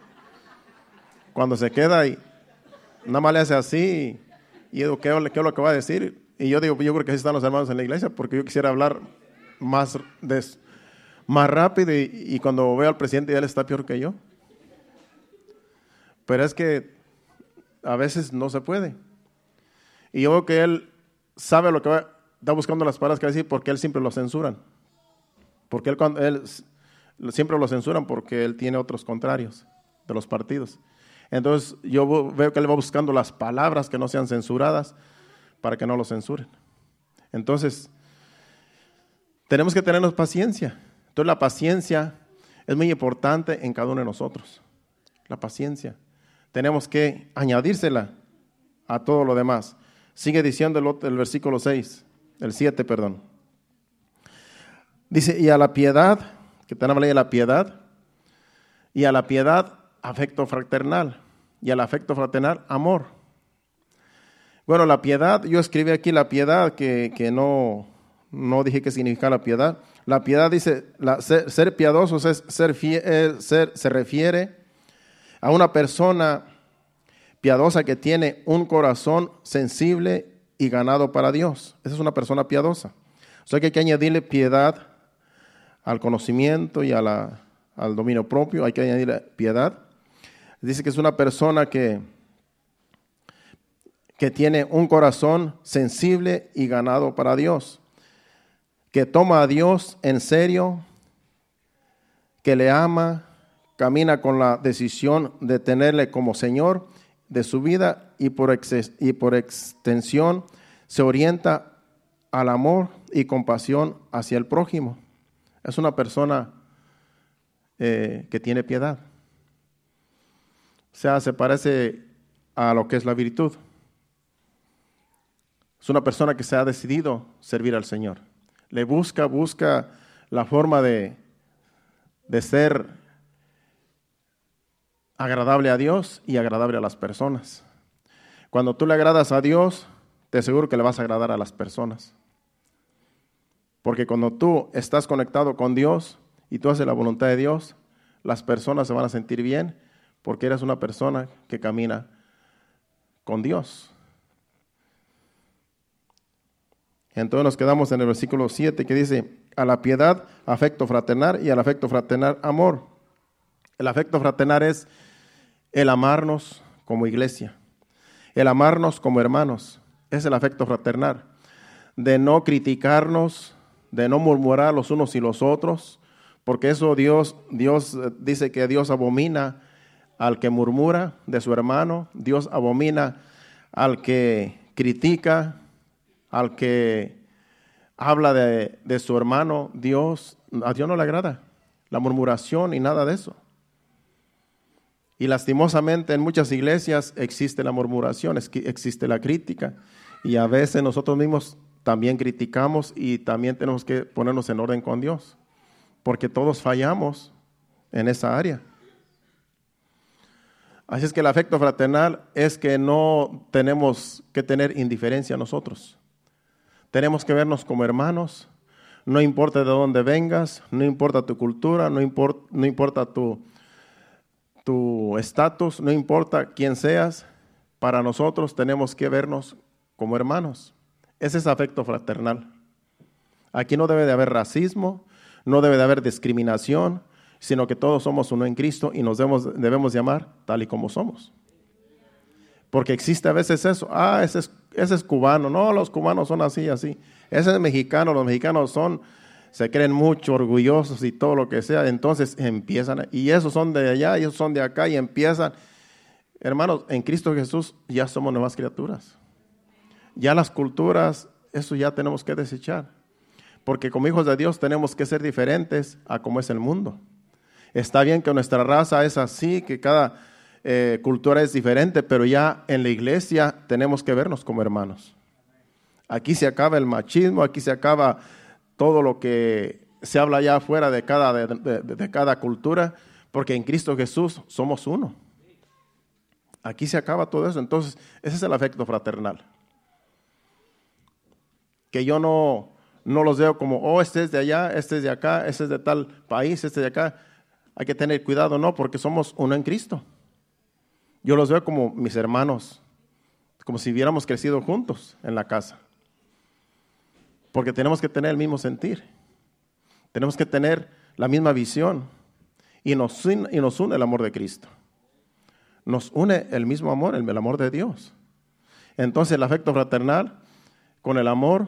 Cuando se queda y nada más le hace así, y ¿qué, es lo que va a decir? Y yo digo, yo creo que así están los hermanos en la iglesia, porque yo quisiera hablar más, más rápido y, cuando veo al presidente él está peor que yo. Pero es que a veces no se puede. Y yo veo que él sabe lo que va, está buscando las palabras que va a decir porque él siempre lo censuran. Porque él, él siempre lo censuran porque él tiene otros contrarios de los partidos. Entonces yo veo que él va buscando las palabras que no sean censuradas para que no lo censuren. Entonces, tenemos que tenernos paciencia. Entonces la paciencia es muy importante en cada uno de nosotros. La paciencia. Tenemos que añadírsela a todo lo demás. Sigue diciendo el, versículo 6, el 7, perdón. Dice, y a la piedad, que tenemos ley de la piedad, y a la piedad afecto fraternal, y al afecto fraternal amor. Bueno, la piedad, yo escribí aquí la piedad, que, no, no dije qué significa la piedad. La piedad dice, la, ser, piadosos es ser, ser, se refiere a una persona piadosa que tiene un corazón sensible y ganado para Dios. Esa es una persona piadosa. O sea que hay que añadirle piedad al conocimiento y a la, al dominio propio, hay que añadirle piedad. Dice que es una persona que, que tiene un corazón sensible y ganado para Dios, que toma a Dios en serio, que le ama, camina con la decisión de tenerle como Señor de su vida y por, y por extensión se orienta al amor y compasión hacia el prójimo. Es una persona eh, que tiene piedad. Sea, se parece a lo que es la virtud. Es una persona que se ha decidido servir al Señor. Le busca, busca la forma de, de ser agradable a Dios y agradable a las personas. Cuando tú le agradas a Dios, te aseguro que le vas a agradar a las personas. Porque cuando tú estás conectado con Dios y tú haces la voluntad de Dios, las personas se van a sentir bien porque eres una persona que camina con Dios. Entonces nos quedamos en el versículo 7 que dice, a la piedad afecto fraternal y al afecto fraternal amor. El afecto fraternal es el amarnos como iglesia, el amarnos como hermanos, es el afecto fraternal, de no criticarnos, de no murmurar los unos y los otros, porque eso Dios, Dios eh, dice que Dios abomina al que murmura de su hermano, Dios abomina al que critica, al que habla de, de su hermano, Dios, a Dios no le agrada la murmuración y nada de eso. Y lastimosamente en muchas iglesias existe la murmuración, existe la crítica. Y a veces nosotros mismos también criticamos y también tenemos que ponernos en orden con Dios. Porque todos fallamos en esa área. Así es que el afecto fraternal es que no tenemos que tener indiferencia nosotros. Tenemos que vernos como hermanos. No importa de dónde vengas, no importa tu cultura, no, importa tu, tu estatus, no importa quién seas, para nosotros tenemos que vernos como hermanos. Ese es afecto fraternal. Aquí no debe de haber racismo, no debe de haber discriminación, sino que todos somos uno en Cristo y nos debemos, debemos llamar tal y como somos. Porque existe a veces eso, ah, ese es, ese es cubano, no, los cubanos son así, así. Ese es mexicano, los mexicanos son, se creen mucho orgullosos y todo lo que sea, entonces empiezan, y esos son de allá, y esos son de acá, y empiezan. Hermanos, en Cristo Jesús ya somos nuevas criaturas. Ya las culturas, eso ya tenemos que desechar. Porque como hijos de Dios tenemos que ser diferentes a como es el mundo. Está bien que nuestra raza es así, que cada eh, cultura es diferente, pero ya en la iglesia tenemos que vernos como hermanos. Aquí se acaba el machismo, aquí se acaba todo lo que se habla allá afuera de cada, de cada cultura, porque en Cristo Jesús somos uno. Aquí se acaba todo eso. Entonces, ese es el afecto fraternal. Que yo no, no los veo como, oh, este es de allá, este es de acá, este es de tal país, este es de acá. Hay que tener cuidado, no, porque somos uno en Cristo. Yo los veo como mis hermanos, como si hubiéramos crecido juntos en la casa. Porque tenemos que tener el mismo sentir. Tenemos que tener la misma visión. Y nos, y nos une el amor de Cristo. Nos une el mismo amor, el, el amor de Dios. Entonces el afecto fraternal con el amor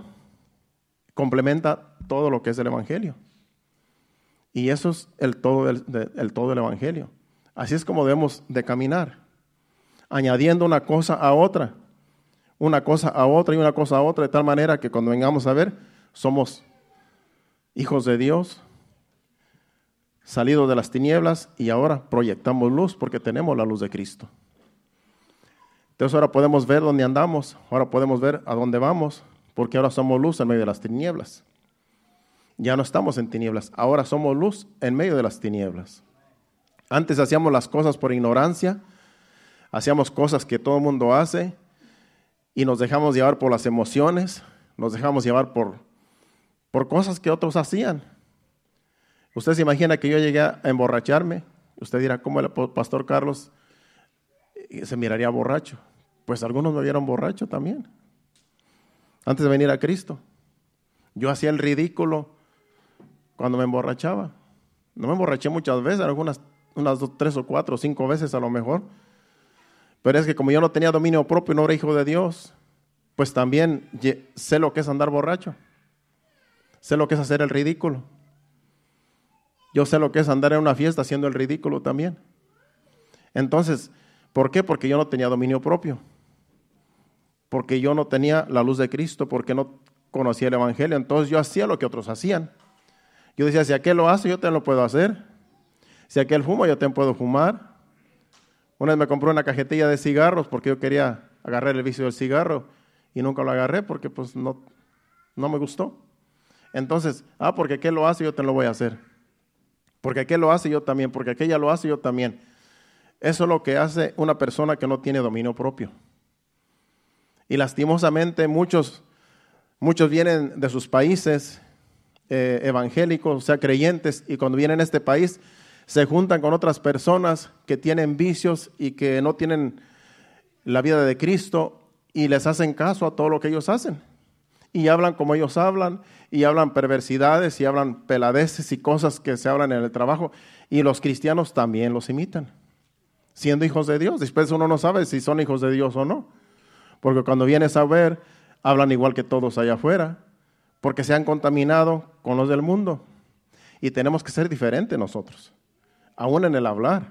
complementa todo lo que es el Evangelio. Y eso es el todo del, el todo del Evangelio. Así es como debemos de caminar, añadiendo una cosa a otra, una cosa a otra y una cosa a otra, de tal manera que cuando vengamos a ver, somos hijos de Dios, salidos de las tinieblas y ahora proyectamos luz porque tenemos la luz de Cristo. Entonces ahora podemos ver dónde andamos, ahora podemos ver a dónde vamos, porque ahora somos luz en medio de las tinieblas. Ya no estamos en tinieblas, ahora somos luz en medio de las tinieblas. Antes hacíamos las cosas por ignorancia, hacíamos cosas que todo el mundo hace y nos dejamos llevar por las emociones, nos dejamos llevar por, por cosas que otros hacían. Usted se imagina que yo llegué a emborracharme, usted dirá, ¿cómo el pastor Carlos se miraría borracho? Pues algunos me vieron borracho también, antes de venir a Cristo. Yo hacía el ridículo cuando me emborrachaba. No me emborraché muchas veces, algunas unas dos, tres o cuatro o cinco veces a lo mejor. Pero es que como yo no tenía dominio propio y no era hijo de Dios, pues también sé lo que es andar borracho. Sé lo que es hacer el ridículo. Yo sé lo que es andar en una fiesta haciendo el ridículo también. Entonces, ¿por qué? Porque yo no tenía dominio propio. Porque yo no tenía la luz de Cristo, porque no conocía el Evangelio. Entonces yo hacía lo que otros hacían. Yo decía, si aquel lo hace, yo también lo puedo hacer. Si aquel fuma, yo también puedo fumar. Una vez me compré una cajetilla de cigarros porque yo quería agarrar el vicio del cigarro y nunca lo agarré porque pues no, no me gustó. Entonces, ah, porque aquel lo hace, yo te lo voy a hacer. Porque aquel lo hace, yo también. Porque aquella lo hace, yo también. Eso es lo que hace una persona que no tiene dominio propio. Y lastimosamente muchos, muchos vienen de sus países eh, evangélicos, o sea, creyentes, y cuando vienen a este país se juntan con otras personas que tienen vicios y que no tienen la vida de Cristo y les hacen caso a todo lo que ellos hacen. Y hablan como ellos hablan, y hablan perversidades, y hablan peladeces y cosas que se hablan en el trabajo. Y los cristianos también los imitan, siendo hijos de Dios. Después uno no sabe si son hijos de Dios o no. Porque cuando vienes a ver, hablan igual que todos allá afuera porque se han contaminado con los del mundo. Y tenemos que ser diferentes nosotros, aún en el hablar.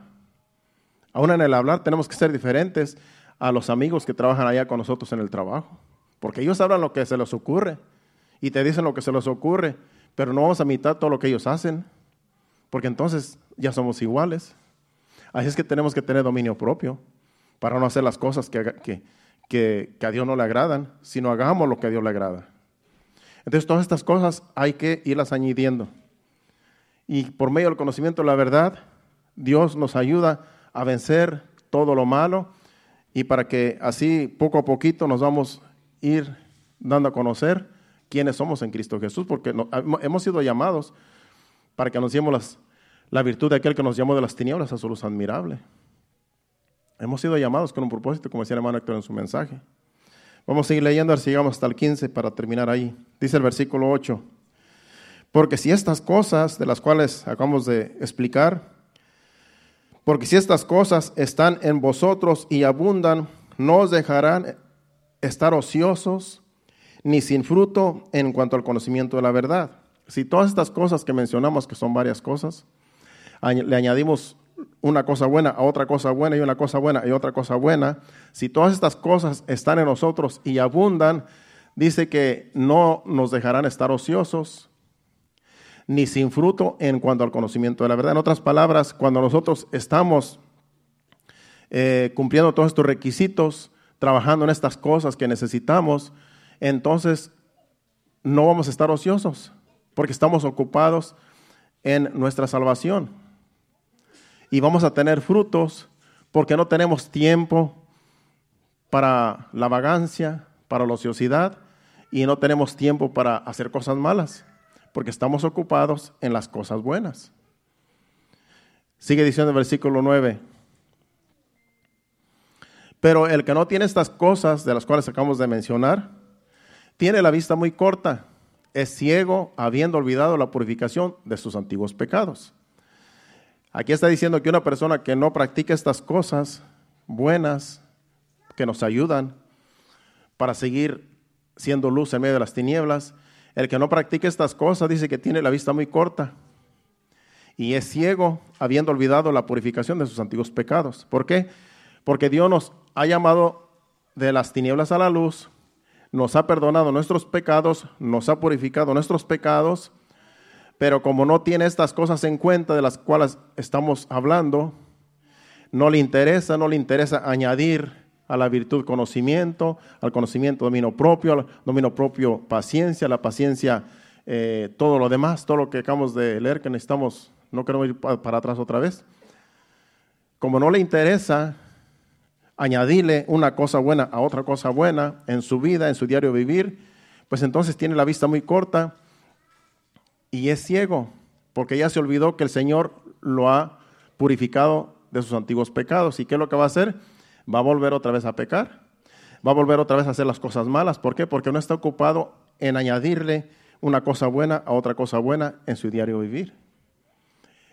Aún en el hablar tenemos que ser diferentes a los amigos que trabajan allá con nosotros en el trabajo. Porque ellos hablan lo que se les ocurre y te dicen lo que se les ocurre, pero no vamos a imitar todo lo que ellos hacen, porque entonces ya somos iguales. Así es que tenemos que tener dominio propio para no hacer las cosas que, que, a Dios no le agradan, sino hagamos lo que a Dios le agrada. Entonces todas estas cosas hay que irlas añadiendo. Y por medio del conocimiento de la verdad, Dios nos ayuda a vencer todo lo malo y para que así poco a poquito nos vamos a ir dando a conocer quiénes somos en Cristo Jesús, porque hemos sido llamados para que anunciemos la virtud de aquel que nos llamó de las tinieblas a su luz admirable. Hemos sido llamados con un propósito, como decía el hermano Héctor en su mensaje. Vamos a seguir leyendo, a si llegamos hasta el 15 para terminar ahí. Dice el versículo 8. Porque si estas cosas de las cuales acabamos de explicar, porque si estas cosas están en vosotros y abundan, no os dejarán estar ociosos ni sin fruto en cuanto al conocimiento de la verdad. Si todas estas cosas que mencionamos, que son varias cosas, le añadimos una cosa buena a otra cosa buena y una cosa buena y otra cosa buena, si todas estas cosas están en nosotros y abundan, dice que no nos dejarán estar ociosos ni sin fruto en cuanto al conocimiento de la verdad. En otras palabras, cuando nosotros estamos eh, cumpliendo todos estos requisitos, trabajando en estas cosas que necesitamos, entonces no vamos a estar ociosos, porque estamos ocupados en nuestra salvación. Y vamos a tener frutos porque no tenemos tiempo para la vagancia, para la ociosidad, y no tenemos tiempo para hacer cosas malas, porque estamos ocupados en las cosas buenas. Sigue diciendo el versículo 9. Pero el que no tiene estas cosas de las cuales acabamos de mencionar, tiene la vista muy corta, es ciego, habiendo olvidado la purificación de sus antiguos pecados. Aquí está diciendo que una persona que no practica estas cosas buenas, que nos ayudan para seguir siendo luz en medio de las tinieblas, el que no practique estas cosas dice que tiene la vista muy corta y es ciego, habiendo olvidado la purificación de sus antiguos pecados. ¿Por qué? Porque Dios nos ha llamado de las tinieblas a la luz, nos ha perdonado nuestros pecados, nos ha purificado nuestros pecados, pero como no tiene estas cosas en cuenta de las cuales estamos hablando, no le interesa, no le interesa añadir a la virtud conocimiento, al conocimiento dominio propio, al dominio propio paciencia, la paciencia eh, todo lo demás, todo lo que acabamos de leer que necesitamos, no queremos ir para atrás otra vez. Como no le interesa añadirle una cosa buena a otra cosa buena en su vida, en su diario vivir, pues entonces tiene la vista muy corta y es ciego, porque ya se olvidó que el Señor lo ha purificado de sus antiguos pecados. ¿Y qué es lo que va a hacer? Va a volver otra vez a pecar, va a volver otra vez a hacer las cosas malas. ¿Por qué? Porque no está ocupado en añadirle una cosa buena a otra cosa buena en su diario vivir.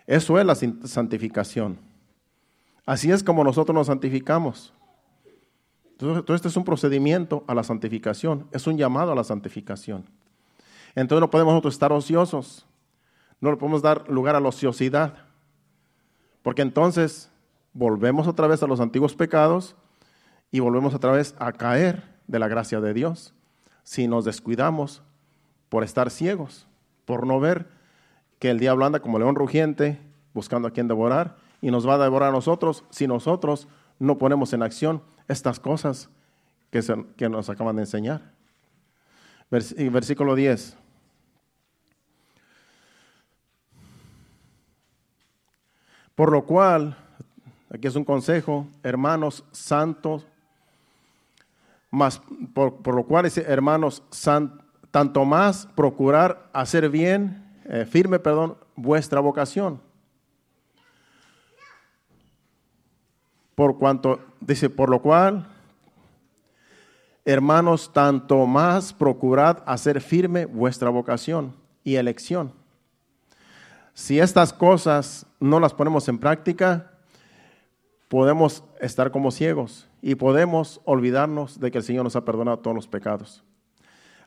Eso es la santificación. Así es como nosotros nos santificamos. Entonces, este es un procedimiento a la santificación, es un llamado a la santificación. Entonces no podemos nosotros estar ociosos, no le podemos dar lugar a la ociosidad, porque entonces volvemos otra vez a los antiguos pecados y volvemos otra vez a caer de la gracia de Dios si nos descuidamos por estar ciegos, por no ver que el diablo anda como león rugiente buscando a quien devorar y nos va a devorar a nosotros si nosotros no ponemos en acción estas cosas que, nos acaban de enseñar. versículo 10. Por lo cual, aquí es un consejo, hermanos santos, más, por, lo cual, hermanos, tanto más procurar hacer bien, eh, firme, perdón, vuestra vocación por cuanto, dice, por lo cual, hermanos, tanto más procurad hacer firme vuestra vocación y elección. Si estas cosas no las ponemos en práctica, podemos estar como ciegos y podemos olvidarnos de que el Señor nos ha perdonado todos los pecados.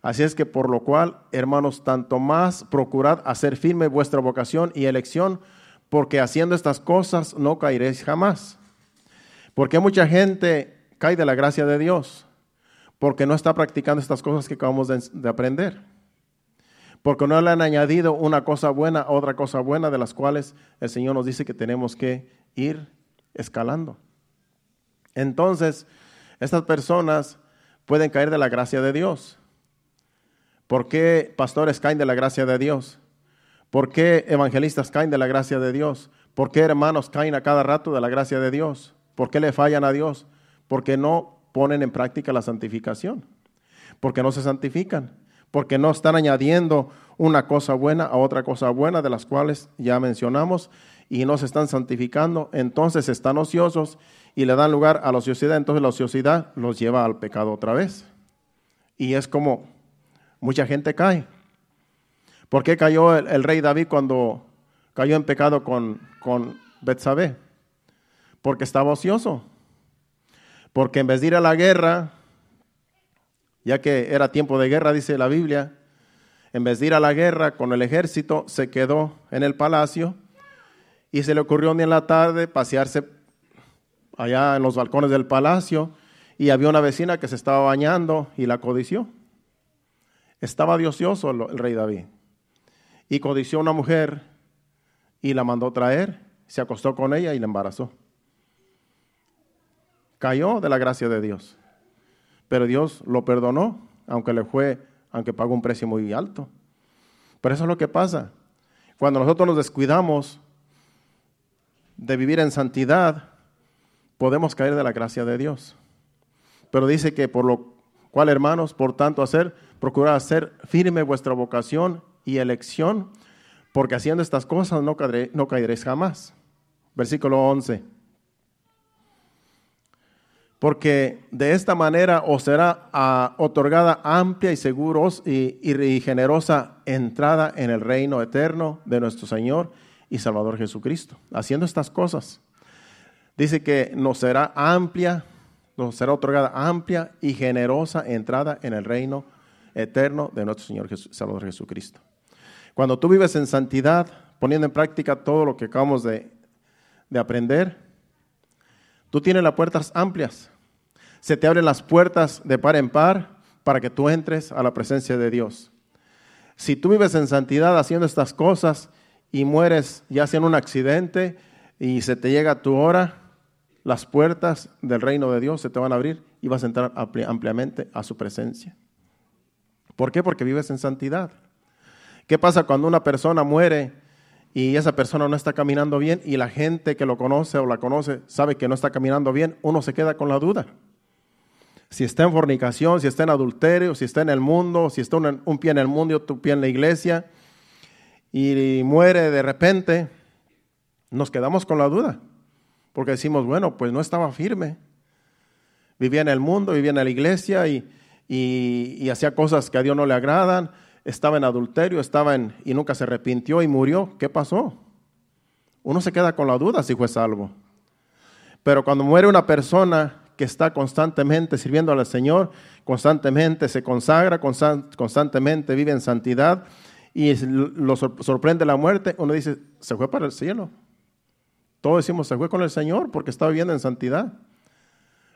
Así es que por lo cual, hermanos, tanto más procurad hacer firme vuestra vocación y elección, porque haciendo estas cosas no caeréis jamás. Porque mucha gente cae de la gracia de Dios? Porque no está practicando estas cosas que acabamos de, aprender. Porque no le han añadido una cosa buena otra cosa buena de las cuales el Señor nos dice que tenemos que ir escalando. Entonces, estas personas pueden caer de la gracia de Dios. ¿Por qué pastores caen de la gracia de Dios? ¿Por qué evangelistas caen de la gracia de Dios? ¿Por qué hermanos caen a cada rato de la gracia de Dios? ¿Por qué le fallan a Dios? Porque no ponen en práctica la santificación. Porque no se santifican. Porque no están añadiendo una cosa buena a otra cosa buena de las cuales ya mencionamos y no se están santificando. Entonces están ociosos y le dan lugar a la ociosidad. Entonces la ociosidad los lleva al pecado otra vez. Y es como mucha gente cae. ¿Por qué cayó el, rey David cuando cayó en pecado con, con Betsabé? porque estaba ocioso. Porque en vez de ir a la guerra, ya que era tiempo de guerra, dice la Biblia, en vez de ir a la guerra con el ejército, se quedó en el palacio y se le ocurrió un día en la tarde pasearse allá en los balcones del palacio y había una vecina que se estaba bañando y la codició. Estaba diocioso el rey David y codició a una mujer y la mandó traer, se acostó con ella y la embarazó. Cayó de la gracia de Dios, pero Dios lo perdonó, aunque le fue, aunque pagó un precio muy alto. Pero eso es lo que pasa. Cuando nosotros nos descuidamos de vivir en santidad, podemos caer de la gracia de Dios. Pero dice que por lo cual, hermanos, por tanto, hacer, procurad hacer firme vuestra vocación y elección, porque haciendo estas cosas no, no caeréis jamás. Versículo 11. Porque de esta manera os será ah, otorgada amplia y seguros y, generosa entrada en el reino eterno de nuestro Señor y Salvador Jesucristo. Haciendo estas cosas, dice que nos será amplia, nos será otorgada amplia y generosa entrada en el reino eterno de nuestro Señor y Salvador Jesucristo. Cuando tú vives en santidad, poniendo en práctica todo lo que acabamos de aprender, tú tienes las puertas amplias. Se te abren las puertas de par en par para que tú entres a la presencia de Dios. Si tú vives en santidad haciendo estas cosas y mueres ya sea en un accidente y se te llega tu hora, las puertas del reino de Dios se te van a abrir y vas a entrar ampliamente a su presencia. ¿Por qué? Porque vives en santidad. ¿Qué pasa cuando una persona muere y esa persona no está caminando bien y la gente que lo conoce o la conoce sabe que no está caminando bien? Uno se queda con la duda. Si está en fornicación, si está en adulterio, si está en el mundo, si está un, pie en el mundo y otro pie en la iglesia y muere de repente, nos quedamos con la duda. Porque decimos, bueno, pues no estaba firme. Vivía en el mundo, vivía en la iglesia y, y hacía cosas que a Dios no le agradan estaba en adulterio, estaba en y nunca se arrepintió y murió, ¿qué pasó? Uno se queda con la duda si fue salvo. Pero cuando muere una persona que está constantemente sirviendo al Señor, constantemente se consagra, constantemente vive en santidad y lo sorprende la muerte, uno dice, se fue para el cielo. Todos decimos, se fue con el Señor porque estaba viviendo en santidad.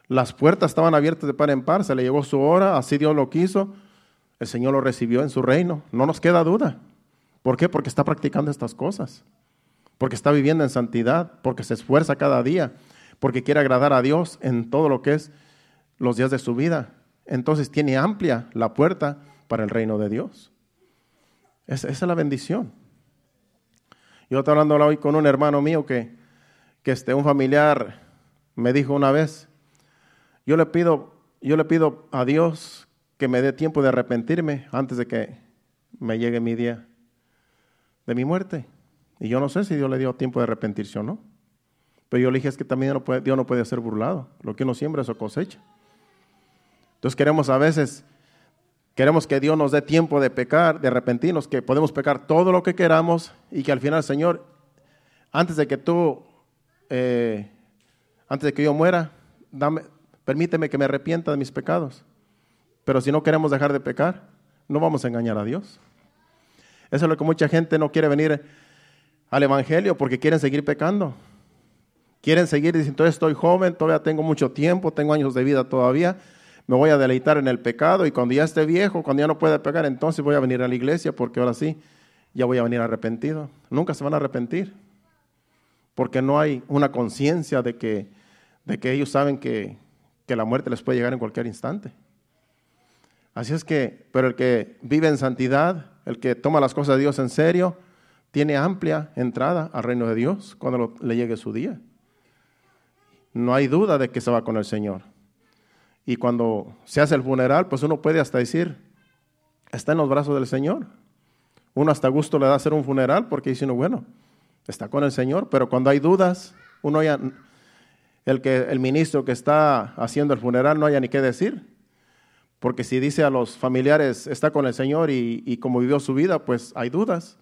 Las puertas estaban abiertas de par en par, se le llegó su hora, así Dios lo quiso el Señor lo recibió en su reino. No nos queda duda. ¿Por qué? Porque está practicando estas cosas. Porque está viviendo en santidad. Porque se esfuerza cada día. Porque quiere agradar a Dios en todo lo que es los días de su vida. Entonces tiene amplia la puerta para el reino de Dios. Esa, es la bendición. Yo estaba hablando hoy con un hermano mío que, que este, un familiar me dijo una vez, yo le pido, yo le pido a Dios que me dé tiempo de arrepentirme antes de que me llegue mi día de mi muerte. Y yo no sé si Dios le dio tiempo de arrepentirse o no. Pero yo le dije, es que también Dios no puede ser burlado. Lo que uno siembra, eso cosecha. Entonces queremos a veces, queremos que Dios nos dé tiempo de pecar, de arrepentirnos, que podemos pecar todo lo que queramos y que al final, Señor, antes de que tú, eh, antes de que yo muera, dame, permíteme que me arrepienta de mis pecados. Pero si no queremos dejar de pecar, no vamos a engañar a Dios. Eso es lo que mucha gente no quiere venir al Evangelio porque quieren seguir pecando. Quieren seguir diciendo, estoy joven, todavía tengo mucho tiempo, tengo años de vida todavía, me voy a deleitar en el pecado y cuando ya esté viejo, cuando ya no pueda pecar, entonces voy a venir a la iglesia porque ahora sí, ya voy a venir arrepentido. Nunca se van a arrepentir porque no hay una conciencia de que, de que ellos saben que, que la muerte les puede llegar en cualquier instante. Así es que, pero el que vive en santidad, el que toma las cosas de Dios en serio, tiene amplia entrada al reino de Dios cuando le llegue su día. No hay duda de que se va con el Señor. Y cuando se hace el funeral, pues uno puede hasta decir, está en los brazos del Señor. Uno hasta gusto le da hacer un funeral porque dice uno, bueno, está con el Señor, pero cuando hay dudas, uno ya, el, que, el ministro que está haciendo el funeral no haya ni qué decir. Porque si dice a los familiares, está con el Señor y, y como vivió su vida, pues hay dudas.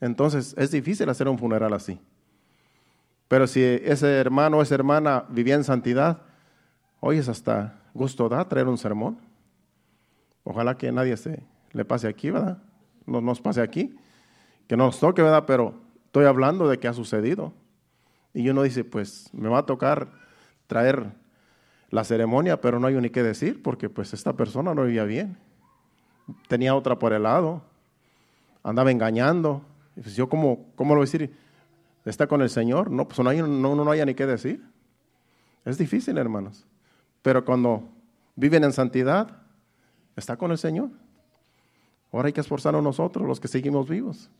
Entonces es difícil hacer un funeral así. Pero si ese hermano o esa hermana vivía en santidad, Hoy es hasta gusto da traer un sermón. Ojalá que nadie se le pase aquí, ¿verdad? No nos pase aquí, que no nos toque, ¿verdad? Pero estoy hablando de qué ha sucedido. Y uno dice, pues me va a tocar traer la ceremonia, pero no hay ni qué decir, porque pues esta persona no vivía bien. Tenía otra por el lado, andaba engañando. Pues yo, ¿cómo, cómo lo voy a decir? ¿Está con el Señor? No, pues no, hay, no, no haya ni qué decir. Es difícil, hermanos. Pero cuando viven en santidad, está con el Señor. Ahora hay que esforzarnos nosotros, los que seguimos vivos.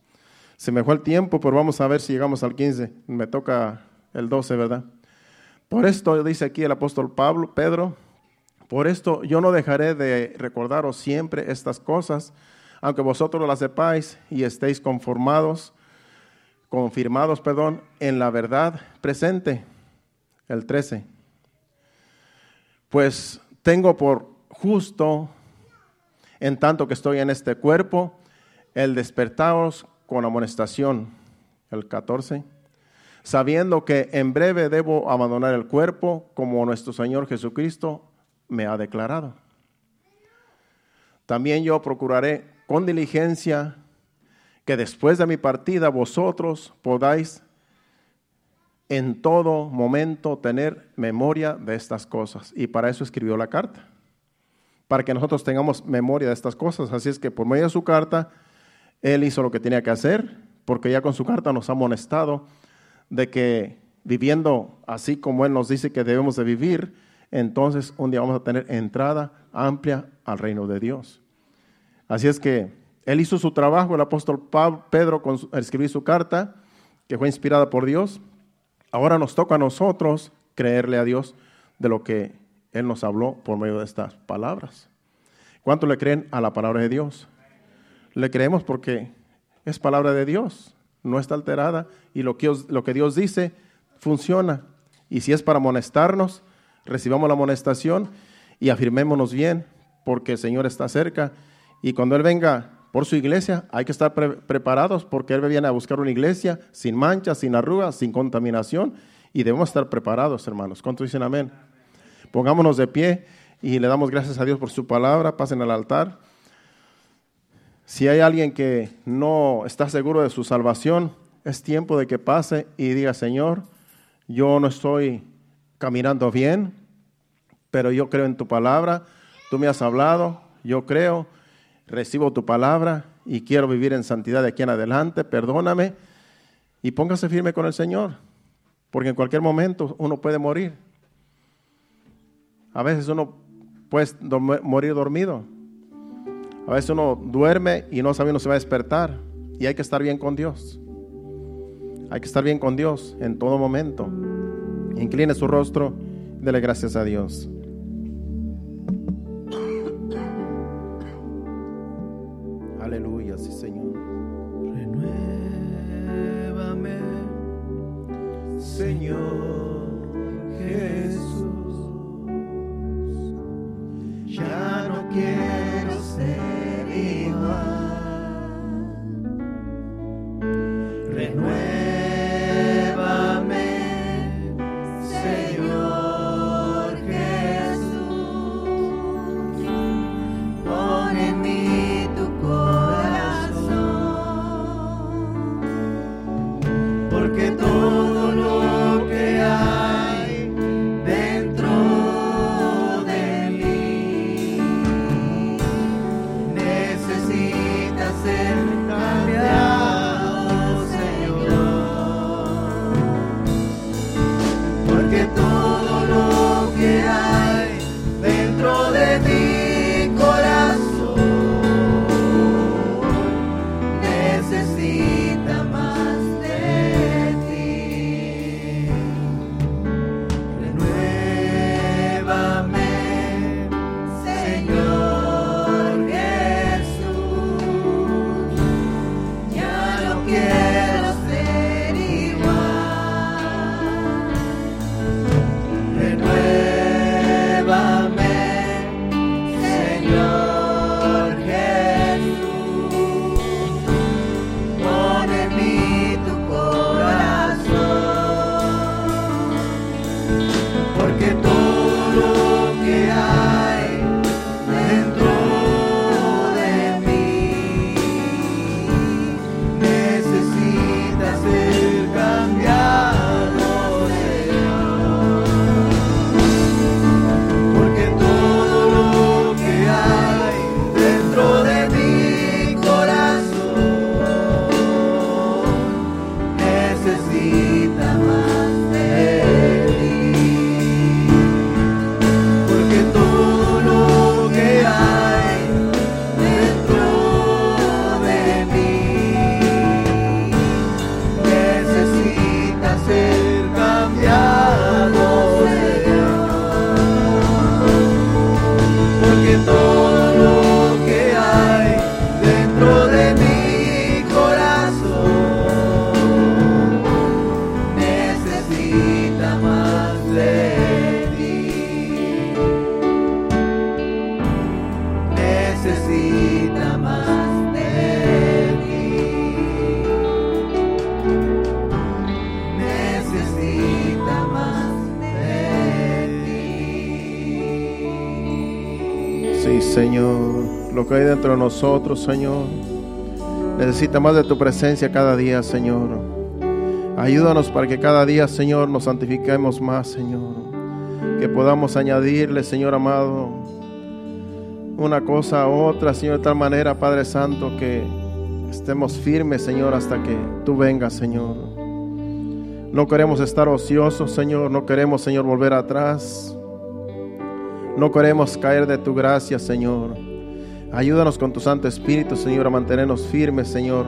Se me fue el tiempo, pero vamos a ver si llegamos al 15. Me toca el 12, ¿verdad? Por esto dice aquí el apóstol Pablo, Pedro, por esto yo no dejaré de recordaros siempre estas cosas, aunque vosotros las sepáis y estéis conformados, confirmados, perdón, en la verdad presente. El 13. Pues tengo por justo, en tanto que estoy en este cuerpo, el despertaros con amonestación. El 14. Sabiendo que en breve debo abandonar el cuerpo, como nuestro Señor Jesucristo me ha declarado. También yo procuraré con diligencia que después de mi partida vosotros podáis en todo momento tener memoria de estas cosas. Y para eso escribió la carta, para que nosotros tengamos memoria de estas cosas. Así es que por medio de su carta, él hizo lo que tenía que hacer, porque ya con su carta nos ha amonestado de que viviendo así como Él nos dice que debemos de vivir, entonces un día vamos a tener entrada amplia al reino de Dios. Así es que Él hizo su trabajo, el apóstol Pedro, con escribir su carta, que fue inspirada por Dios, Ahora nos toca a nosotros creerle a Dios de lo que Él nos habló por medio de estas palabras. ¿Cuánto le creen a la palabra de Dios? Le creemos porque es palabra de Dios, no está alterada y lo que, lo que Dios dice funciona. Y si es para amonestarnos, recibamos la amonestación y afirmémonos bien porque el Señor está cerca y cuando Él venga por su iglesia, hay que estar preparados porque Él viene a buscar una iglesia sin manchas, sin arrugas, sin contaminación y debemos estar preparados, hermanos. ¿Cuántos dicen amén? Pongámonos de pie y le damos gracias a Dios por su palabra. Pasen al altar. Si hay alguien que no está seguro de su salvación, es tiempo de que pase y diga, Señor, yo no estoy caminando bien, pero yo creo en tu palabra, tú me has hablado, yo creo recibo tu palabra y quiero vivir en santidad de aquí en adelante, perdóname y póngase firme con el Señor, porque en cualquier momento uno puede morir. A veces uno puede morir dormido. A veces uno duerme y no sabe uno se va a despertar. Y hay que estar bien con Dios. Hay que estar bien con Dios en todo momento. Incline su rostro, dele gracias a Dios. Aleluya, sí Señor. Renuévame, Señor. Hay dentro de nosotros, Señor. Necesita más de tu presencia cada día, Señor. Ayúdanos para que cada día, Señor, nos santifiquemos más, Señor. Que podamos añadirle, Señor amado, una cosa a otra, Señor, de tal manera, Padre Santo, que estemos firmes, Señor, hasta que tú vengas, Señor. No queremos estar ociosos, Señor. No queremos, Señor, volver atrás. No queremos caer de tu gracia, Señor. Ayúdanos con tu Santo Espíritu, Señor, a mantenernos firmes, Señor,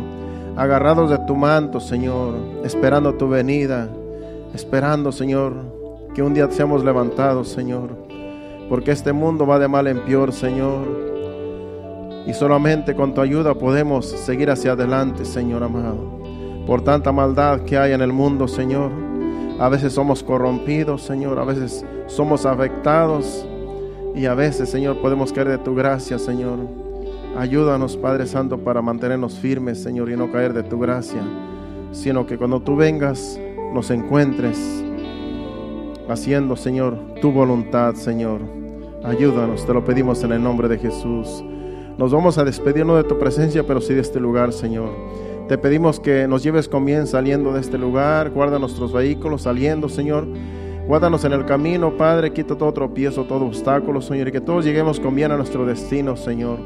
agarrados de tu manto, Señor, esperando tu venida, esperando, Señor, que un día seamos levantados, Señor, porque este mundo va de mal en peor, Señor, y solamente con tu ayuda podemos seguir hacia adelante, Señor amado, por tanta maldad que hay en el mundo, Señor. A veces somos corrompidos, Señor, a veces somos afectados y a veces, Señor, podemos caer de tu gracia, Señor. Ayúdanos, Padre Santo, para mantenernos firmes, Señor, y no caer de tu gracia, sino que cuando tú vengas nos encuentres haciendo, Señor, tu voluntad, Señor. Ayúdanos, te lo pedimos en el nombre de Jesús. Nos vamos a despedir no de tu presencia, pero sí de este lugar, Señor. Te pedimos que nos lleves con bien saliendo de este lugar, guarda nuestros vehículos saliendo, Señor Guárdanos en el camino, Padre, quita todo tropiezo, todo obstáculo, Señor, y que todos lleguemos con bien a nuestro destino, Señor.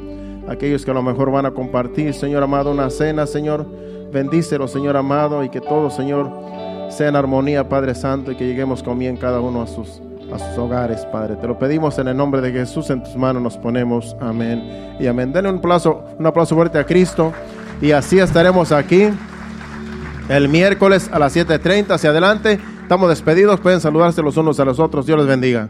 Aquellos que a lo mejor van a compartir, Señor amado, una cena, Señor, bendícelo, Señor amado, y que todo, Señor, sea en armonía, Padre Santo, y que lleguemos con bien cada uno a sus, a sus hogares, Padre. Te lo pedimos en el nombre de Jesús, en tus manos nos ponemos. Amén y amén. Denle un aplauso, un aplauso fuerte a Cristo, y así estaremos aquí el miércoles a las 7.30 hacia adelante. Estamos despedidos, pueden saludarse los unos a los otros. Dios les bendiga.